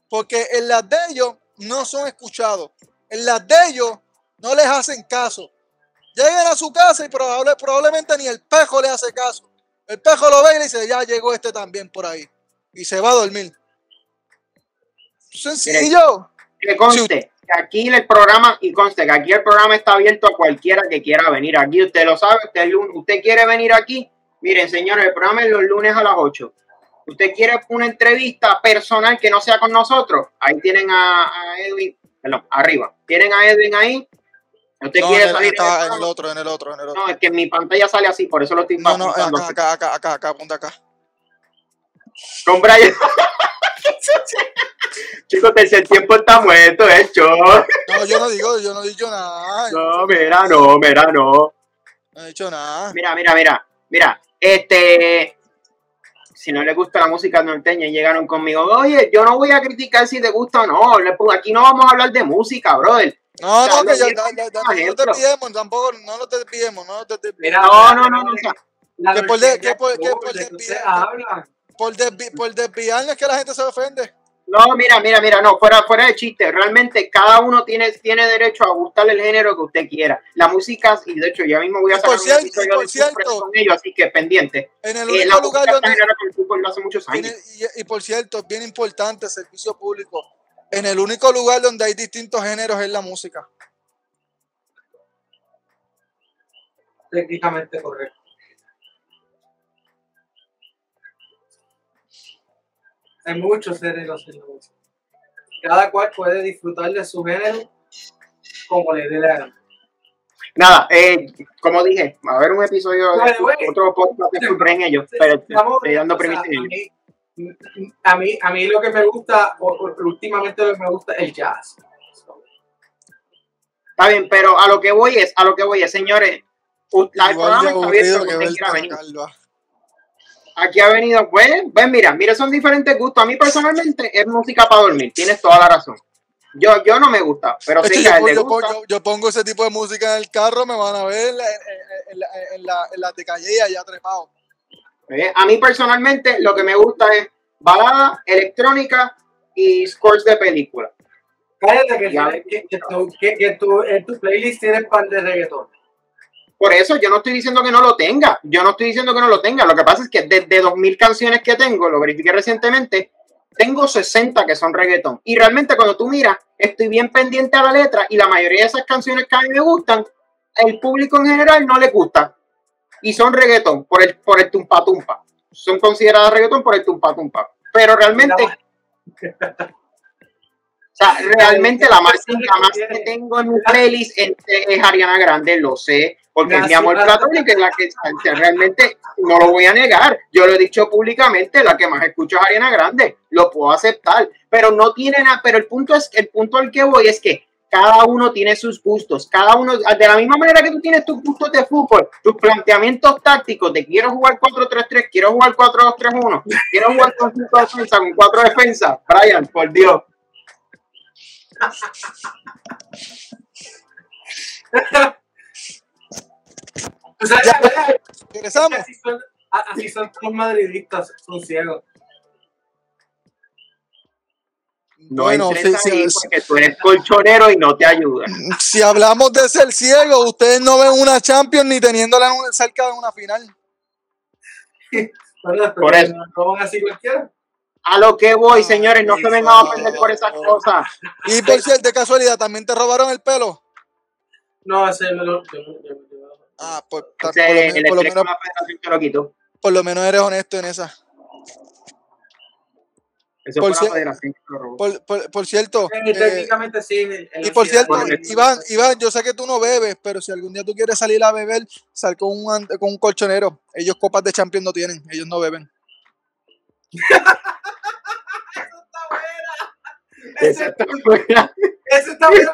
Porque en las de ellos no son escuchados. En las de ellos no les hacen caso. Llegan a su casa y probable- probablemente ni el pejo le hace caso. El pejo lo ve y le dice, ya llegó este también por ahí. Y se va a dormir. Sencillo.
Que conste que aquí el programa, y conste que aquí el programa está abierto a cualquiera que quiera venir aquí. Usted lo sabe, usted, usted quiere venir aquí. Miren, señores, el programa es los lunes a las 8. Usted quiere una entrevista personal que no sea con nosotros. Ahí tienen a, a Edwin, perdón, arriba. Tienen a Edwin ahí.
No,
quiere
en el,
salir. en el
está en el
programa.
otro, en el otro, en el otro.
No, es que en mi pantalla sale así, por eso lo estoy
No, no, acá,
así.
acá, acá, acá, acá, apunta acá.
Con Brian. Chicos, tercer tiempo está muerto, eh, hecho.
No, yo no digo, yo no he dicho nada.
No, mira, no, mira, no.
No he dicho nada.
Mira, mira, mira, mira. Este, si no le gusta la música norteña y llegaron conmigo, oye, yo no voy a criticar si te gusta o no. Aquí no vamos a hablar de música, brother.
No, no, que
lo
ya, ya, ya, no te pidemos, tampoco, no nos desviemos, no nos desviemos.
Mira,
No, no, no, no,
la
que por de- que por-
es
que por desviarnos que la gente se ofende.
No, mira, mira, mira, no, fuera, fuera de chiste. Realmente cada uno tiene, tiene derecho a gustarle el género que usted quiera. La música, y de hecho, ya mismo voy a
por
sacar un episodio
por cierto,
con ellos, así que pendiente.
En el
Eh,
único
la
lugar donde.
con el fútbol hace muchos años.
el- y, y por cierto, es bien importante, servicio público. En el único lugar donde hay distintos géneros es la música.
Técnicamente correcto. Hay muchos géneros en la música. Cada cual puede disfrutar de su género como le dé la gana.
Nada, eh, como dije, va a haber un episodio de
the way,
otro podcast de en ellos, pero
Estamos-
estoy dando
o sea,
premisa
a,
en
mí, a, mí, lo que me gusta, o- o últimamente lo que me gusta es el jazz.
Está bien, pero a lo que voy es, a lo que voy es, señores, la- el
Igual
programa
de
está abierto
aburrido
a
que
que
ver
usted quiera venir.
Calva.
Aquí ha venido, pues, pues mira, mira, son diferentes gustos. A mí personalmente es música para dormir, tienes toda la razón. Yo, yo no me gusta, pero a
yo,
él le
yo pongo-
gusta.
yo- yo pongo ese tipo de música en el carro, me van a ver en la, en, en la, en la, en la de calle allá trepado.
¿Eh? A mí personalmente lo que me gusta es balada, electrónica y scores de película.
Cállate que,
Ya.
que, que tu, que, que tu- en tu playlist tienes par de reggaetón.
Por eso yo no estoy diciendo que no lo tenga. Yo no estoy diciendo que no lo tenga. Lo que pasa es que desde 2000 canciones que tengo, lo verifiqué recientemente, tengo 60 que son reggaetón. Y realmente cuando tú miras, estoy bien pendiente a la letra y la mayoría de esas canciones que a mí me gustan, el público en general no le gusta. Y son reggaetón por el, por el tumpa tumpa. Son consideradas reggaetón por el tumpa tumpa. Pero realmente, o sea, realmente la más, la más que tengo en mi playlist es, Ariana Grande, lo sé, porque es mi amor platónico, es la que que realmente no lo voy a negar. Yo lo he dicho públicamente, la que más escucho es Ariana Grande, lo puedo aceptar, pero no tiene nada, pero el punto es, el punto al que voy es que cada uno tiene sus gustos, cada uno, de la misma manera que tú tienes tus gustos de fútbol, tus planteamientos tácticos de quiero jugar 4-3-3, quiero jugar 4-2-3-1, quiero jugar con 5 defensas, con 4 defensas, Brian, por Dios.
O sea,
Ya.
ya,
Regresamos.
así, son, así son los madridistas, son ciegos.
No
Bueno,
entres
sí, sí,
ahí
sí.
porque tú eres colchonero y no te ayuda.
Si hablamos de ser ciego, ustedes no ven una Champions ni teniéndola en un- cerca de una final.
Por eso.
No, van así cualquiera.
A lo que voy, señores, no se vengan a ofender por esas cosas.
Y por cierto, de casualidad, ¿también te robaron el pelo?
No, ese me lo.
Ah, pues lo, lo menos, por lo menos eres honesto en esa.
Eso
Por
fue la federación que lo robó.
Por, por- por cierto,
Eh,
eh,
técnicamente sí.
y por cierto, Iván, Iván, yo sé que tú no bebes, pero si algún día tú quieres salir a beber, sal con un, con un colchonero. Ellos copas de champion no tienen, ellos no beben.
Ese,
Exacto. Fuera.
ese está bien.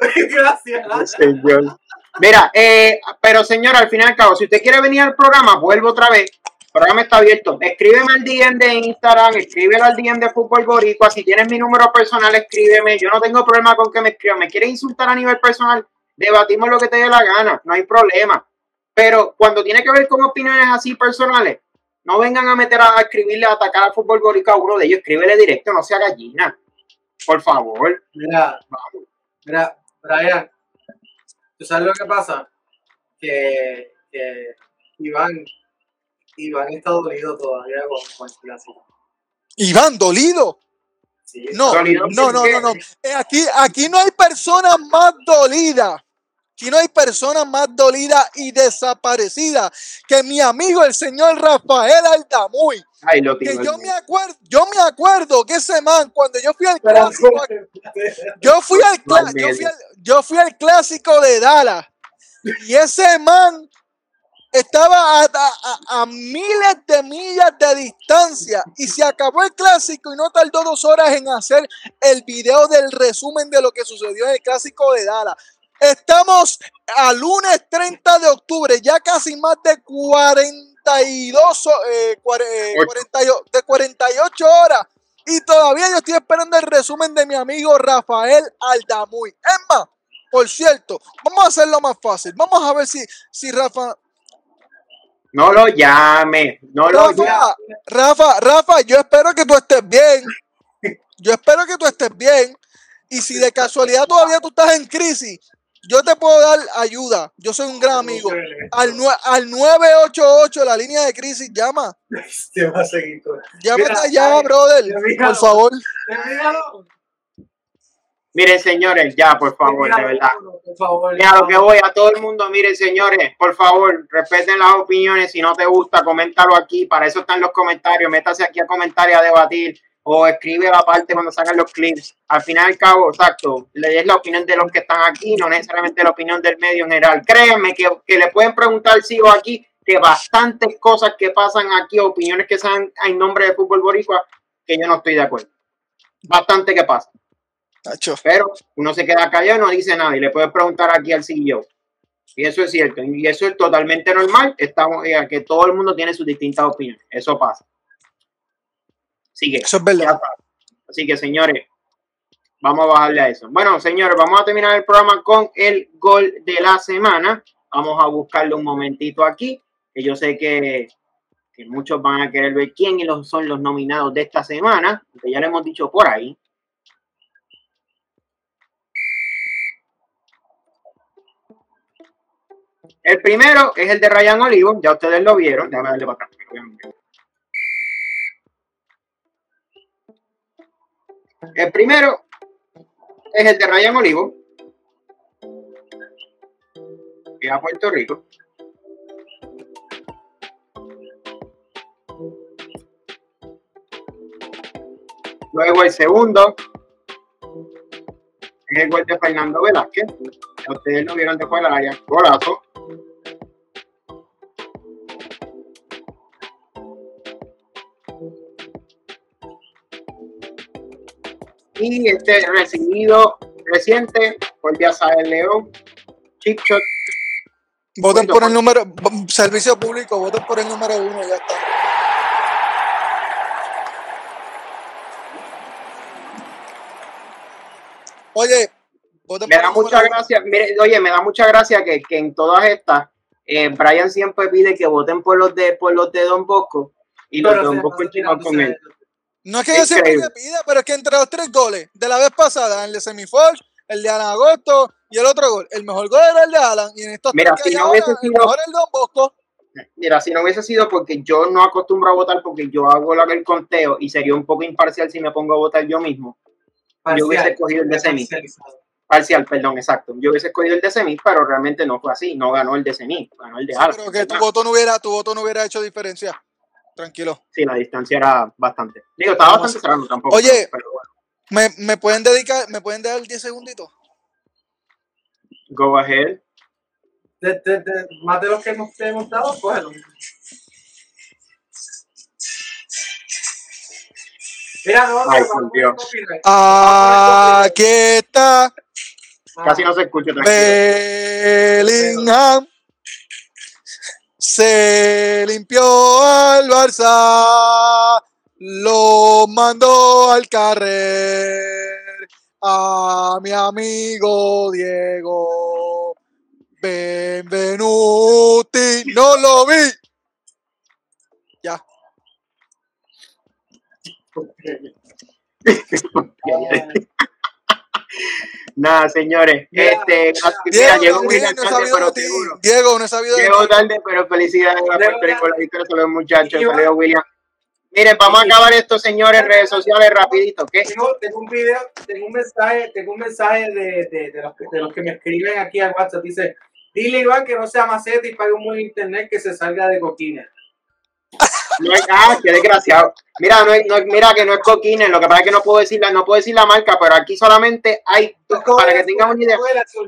Gracias.
Señor. Mira, eh, pero señor, al fin y al cabo, si usted quiere venir al programa, vuelvo otra vez. El programa está abierto. Escríbeme al DM de Instagram, escríbelo al DM de Fútbol Boricua. Si tienes mi número personal, escríbeme. Yo no tengo problema con que me escriban. Me quieres insultar a nivel personal, debatimos lo que te dé la gana. No hay problema. Pero cuando tiene que ver con opiniones así personales, no vengan a meter a, a escribirle, a atacar al Fútbol Boricua a uno de ellos. Escríbele directo, no sea gallina. Por favor.
Mira, mira, Brian, ¿tú sabes lo que pasa? Que, que Iván, Iván está dolido todavía con, con el clásico.
Iván, dolido.
Sí,
No,
Dolido
no, no, no, no. Eh, Aquí, aquí no hay persona más dolida. Aquí no hay persona más dolida y desaparecida que mi amigo el señor Rafael Aldamuy.
Ay, lo
Que yo me acuerdo, yo me acuerdo que ese man, cuando yo fui al clásico, yo fui al, yo fui al, yo fui al clásico de Dallas y ese man estaba a, a- a- a miles de millas de distancia y se acabó el clásico y no tardó dos horas en hacer el video del resumen de lo que sucedió en el clásico de Dallas. Estamos a lunes 30 de octubre, ya casi más de 42, ho- eh, cuare- eh,
Ocho.
48 de 48 horas y todavía yo estoy esperando el resumen de mi amigo Rafael Aldamuy. Es más, por cierto, vamos a hacerlo más fácil. Vamos a ver si, si Rafa,
No lo llame, no lo llame.
Rafa, Rafa, Rafa, yo espero que tú estés bien. Yo espero que tú estés bien. Y si de casualidad todavía tú estás en crisis, yo te puedo dar ayuda. Yo soy un gran amigo. Al, al 988, la línea de crisis, llama.
Te va a seguir con.
Llámate allá, brother. Por favor.
Miren, señores, ya, por favor, de verdad. Mira lo que voy a todo el mundo, miren, señores, por favor, respeten las opiniones. Si no te gusta, coméntalo aquí. Para eso están los comentarios. Métase aquí a comentar y a debatir. O escribe la parte cuando salgan los clips. Al final y al cabo, exacto, es la opinión de los que están aquí, no necesariamente la opinión del medio en general. Créanme que, que le pueden preguntar si o aquí que bastantes cosas que pasan aquí, opiniones que sean en nombre de fútbol boricua, que yo no estoy de acuerdo. Bastante que pasa. Pero uno se queda callado y no dice nada y le puedes preguntar aquí al CEO. Y eso es cierto. Y eso es totalmente normal. Estamos, eh, que todo el mundo tiene sus distintas opiniones. Eso pasa. Así que,
Eso es verdad.
Así que, señores, vamos a bajarle a eso. Bueno, señores, vamos a terminar el programa con el gol de la semana. Vamos a buscarle un momentito aquí, que yo sé que, que muchos van a querer ver quién son los nominados de esta semana, que ya le hemos dicho por ahí. El primero es el de Ryan Olivo, ya ustedes lo vieron. Déjame darle para atrás. El primero es el de Ryan Olivo, que a Puerto Rico. Luego el segundo es el gol de Fernando Velázquez. Ya Ustedes lo vieron después del área. Golazo. Y este recibido reciente por Yazael León, Chip Shot.
Voten por el número, servicio público, voten por el número uno, ya está. Oye, voten
Me
por
da
el
mucha gracia, mire, oye, me da mucha gracia que, que en todas estas, eh, Brian siempre pide que voten por los de por los de Don Bosco y los Don Bosco chivan con él.
No es que yo siempre
Increíble.
le pida, pero es que entre los tres goles de la vez pasada, el de Semifox, el de Ana Agosto y el otro gol, el mejor gol era el de Alan y en estos
Mira,
tres
si no
ahora,
hubiese
el
sido-
mejor es el Don Bosco.
Mira, si no hubiese sido porque yo no acostumbro a votar porque yo hago la- el conteo y sería un poco imparcial si me pongo a votar yo mismo. Yo hubiese escogido el de semi. Parcial, perdón, exacto. Yo hubiese escogido el de semi, pero realmente no fue así. No ganó el de semi, ganó el de
Sí,
Alfa.
pero que tu voto no hubiera, tu voto no hubiera hecho diferencia. Tranquilo.
Sí, la distancia era bastante. Digo, estaba
Vamos.
bastante cerrado tampoco.
Oye.
pero bueno.
¿Me, me pueden dedicar, me pueden dar 10 segunditos?
Go ahead.
De, de- de- más de los que hemos, te hemos dado, cógelo. Mira, no, no,
Ay, por Dios.
copyright.
Aquí está
Ah,
Casi no se escucha, tranquilo.
Bellingham. Se limpió al Barça. Lo mandó al carrer. A mi amigo Diego. Benvenuti. No lo vi. Ya.
Nada, señores.
Mira,
este,
mira,
Diego,
llegó
no he
tarde,
sabido
pero
ti.
seguro.
Diego, no he sabido de ti.
Llegó tarde, pero felicidades a Puerto Rico la victoria. Saludos, muchachos. Saludos, William. Miren, vamos a acabar esto, señores, redes sociales, rapidito. ¿Qué?
Tengo, tengo un video, tengo un mensaje, tengo un mensaje de, de, de los, que, de los que me escriben aquí al WhatsApp. Dice, dile Iván que no sea maceta y pague un buen internet que se salga de coquina.
No es, ah, qué desgraciado. Mira, no es, no es- mira que no es coquines, lo que pasa es que no puedo decir la, no puedo decir la marca, pero aquí solamente hay dos, para que tengan una idea.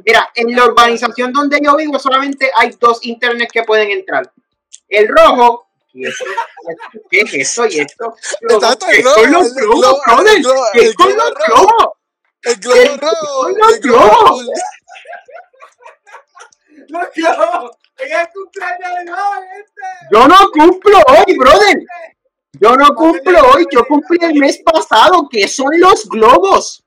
Mira, en la urbanización donde yo vivo solamente hay dos internet que pueden entrar. El rojo. ¿Y esto? ¿Qué es esto y esto? ¿Qué son los
el
globos,
globo,
brother?
el globo,
¿Qué
el
son
globo
los
rojo.
globos?
El globo rojo.
son los
el globo
globos.
¡En este!
Yo no cumplo hoy, brother. Yo no cumplo hoy, yo cumplí el mes pasado. ¿Qué son los globos?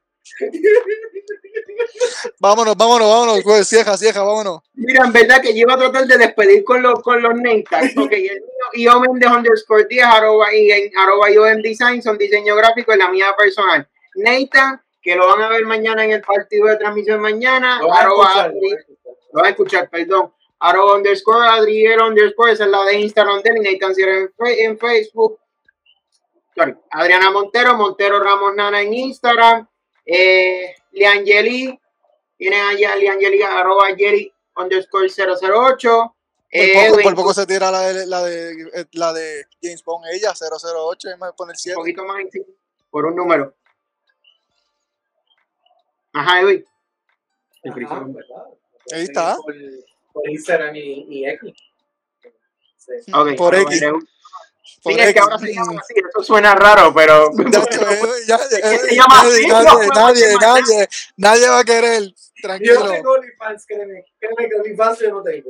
Vámonos, vámonos, vámonos. Pues, cieja, cieja, vámonos.
Mira, en verdad que yo iba a tratar de despedir con los, con los name tags. Ok, el mío, Iomen de underscore 10, arroba, y en arroba IOM Design son diseño gráfico y la mía personal. Nathan, que lo van a ver mañana en el partido de transmisión mañana,
Lo vas a
arroba
escuchar, lo
van a escuchar, perdón. Arroba underscore Adriel underscore, esa es la de Instagram de Nathan Sierra en, Facebook. Sorry, Adriana Montero, Montero Ramos Nana en Instagram. Eh, Liangeli, tienen allá Liangeli, arroba Jerry underscore 008.
Por
Eh,
poco,
Edwin,
por poco se tira la de, la de, eh, la de James Bond, ella, 008, y me pone el
un
7.
poquito más por un número. Ajá, Edwin.
Ahí está.
Por, por Instagram y, y X. Sí.
Ok,
Por X.
Edwin.
Por
Sí, es que ahora se llama así, eso suena raro, pero
Ya, ya, ya, ya,
se llama
nadie,
así,
nadie,
no,
nadie,
no, no.
nadie, nadie va a querer.
Yo
Tranquilo.
no tengo OnlyFans, créeme. Créeme que OnlyFans yo no tengo.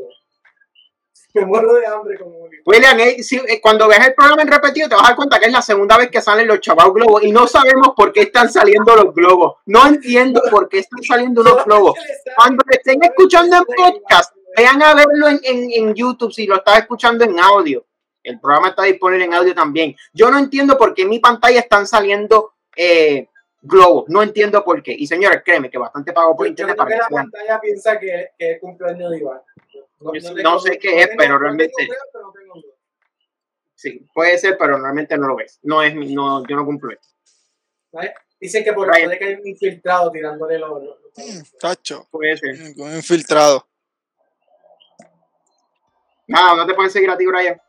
Me muero de hambre con OnlyFans.
William, eh, si- eh, cuando veas el programa en repetido te vas a dar cuenta que es la segunda vez que salen los chavados globos y no sabemos por qué están saliendo los globos. No entiendo por qué están saliendo los globos. Cuando estén escuchando en podcast, vayan a verlo en, en- en YouTube si lo estás escuchando en audio. El programa está disponible en audio también. Yo no entiendo por qué en mi pantalla están saliendo eh, globos. No entiendo por qué. Y señores, créeme que bastante pago por
Yo
internet
creo
para
que la
vean.
pantalla piensa que, que es cumpleaños de Iván.
No sé qué es,
tengo-
pero realmente-
tengo pruebas, pero no tengo dudas.
Sí, puede ser, pero realmente no lo ves. No es mi, no, yo no cumplo esto.
¿Vale? Dicen que por puede que hay un infiltrado tirándole los. los- los-
Mm, Chacho,
Puede ser.
mm, con infiltrado.
Nada, no te pueden seguir a ti, Brian.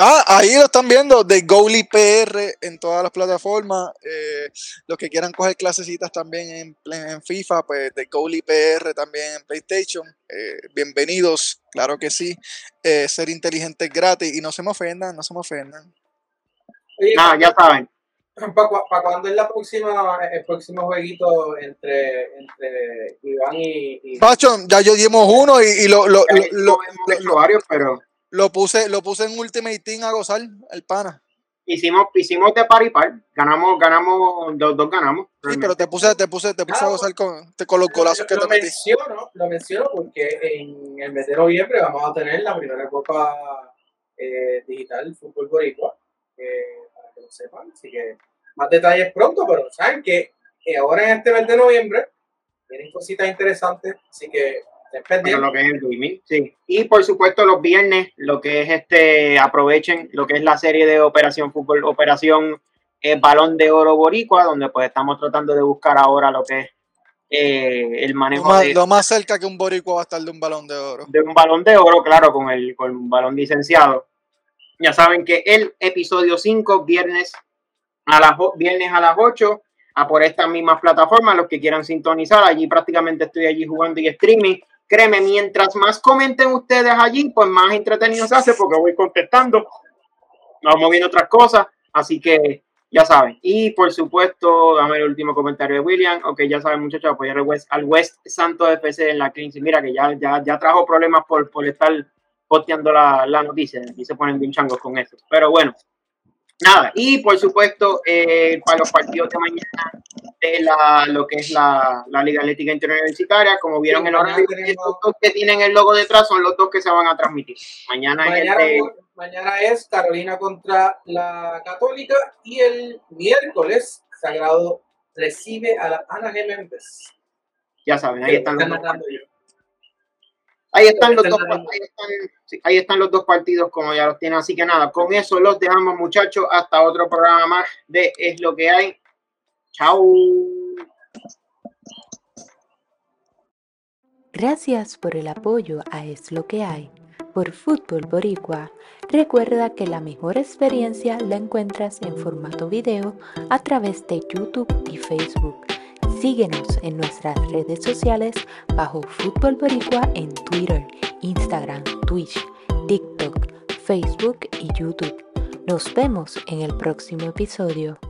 Ah, ahí lo están viendo, de Goalie PR en todas las plataformas. Eh, los que quieran coger clasecitas también en, en FIFA, pues de Goalie PR también en PlayStation. Eh, bienvenidos, claro que sí. Eh, ser inteligente es gratis y no se me ofendan, no se me ofendan.
Nada, ya saben.
¿Para cuándo es la próxima, el próximo jueguito entre, entre Iván y. y-
Pacho, ya yo dimos uno y, y lo, lo, lo, lo-
hecho varios, pero
lo puse, lo puse en Ultimate Team a gozar, el pana.
hicimos, hicimos de par y par. Ganamos, ganamos, los dos ganamos.
Sí, pero te puse, te puse, te puse a gozar con, te- con los golazos que
lo,
te
lo
metí.
menciono, lo menciono porque en el mes de noviembre vamos a tener la primera Copa eh, Digital Fútbol Boricua, eh, para que lo sepan. Así que más detalles pronto, pero saben que ahora en este mes de noviembre vienen cositas interesantes, así que
Pero lo que es el gaming, sí. Y por supuesto los viernes, lo que es este, aprovechen lo que es la serie de Operación Fútbol, Operación eh, Balón de Oro Boricua, donde pues estamos tratando de buscar ahora lo que es eh, el
Lo
manejo
más,
de,
lo más cerca que un boricua va a estar de un balón de oro.
de un balón de oro, claro, con el con un balón licenciado. Ya saben que el episodio 5, viernes a las, viernes a las 8, a por estas mismas plataformas, los que quieran sintonizar, allí prácticamente estoy allí jugando y streaming. Créeme, mientras más comenten ustedes allí, pues más entretenido se hace porque voy contestando, vamos viendo otras cosas, así que ya saben. Y por supuesto, dame el último comentario de William. Ok, ya saben, muchachos, apoyar al West, al West Santos FC en la Clean. Mira que ya, ya, ya trajo problemas por, por estar posteando la, la noticia y se ponen bien changos con eso. Pero bueno, nada. Y por supuesto, eh, para los partidos de mañana de la, lo que es la, la Liga Atlética Interuniversitaria, como vieron
Sí, mañana tenemos-
estos dos que tienen el logo detrás son los dos que se van a transmitir. Mañana, es el
Mañana, mañana es Carolina contra la Católica y el miércoles Sagrado recibe a la Anaheim Members.
ya saben, ahí están los Ahí están los dos,
están
ahí están, sí, ahí están los dos partidos como ya los tienen. Así que nada, con eso los dejamos muchachos hasta otro programa más de Es lo que hay. Chao.
Gracias por el apoyo a Es lo que hay. Por Fútbol Boricua, recuerda que la mejor experiencia la encuentras en formato video a través de YouTube y Facebook. Síguenos en nuestras redes sociales bajo Fútbol Boricua en Twitter, Instagram, Twitch, TikTok, Facebook y YouTube. Nos vemos en el próximo episodio.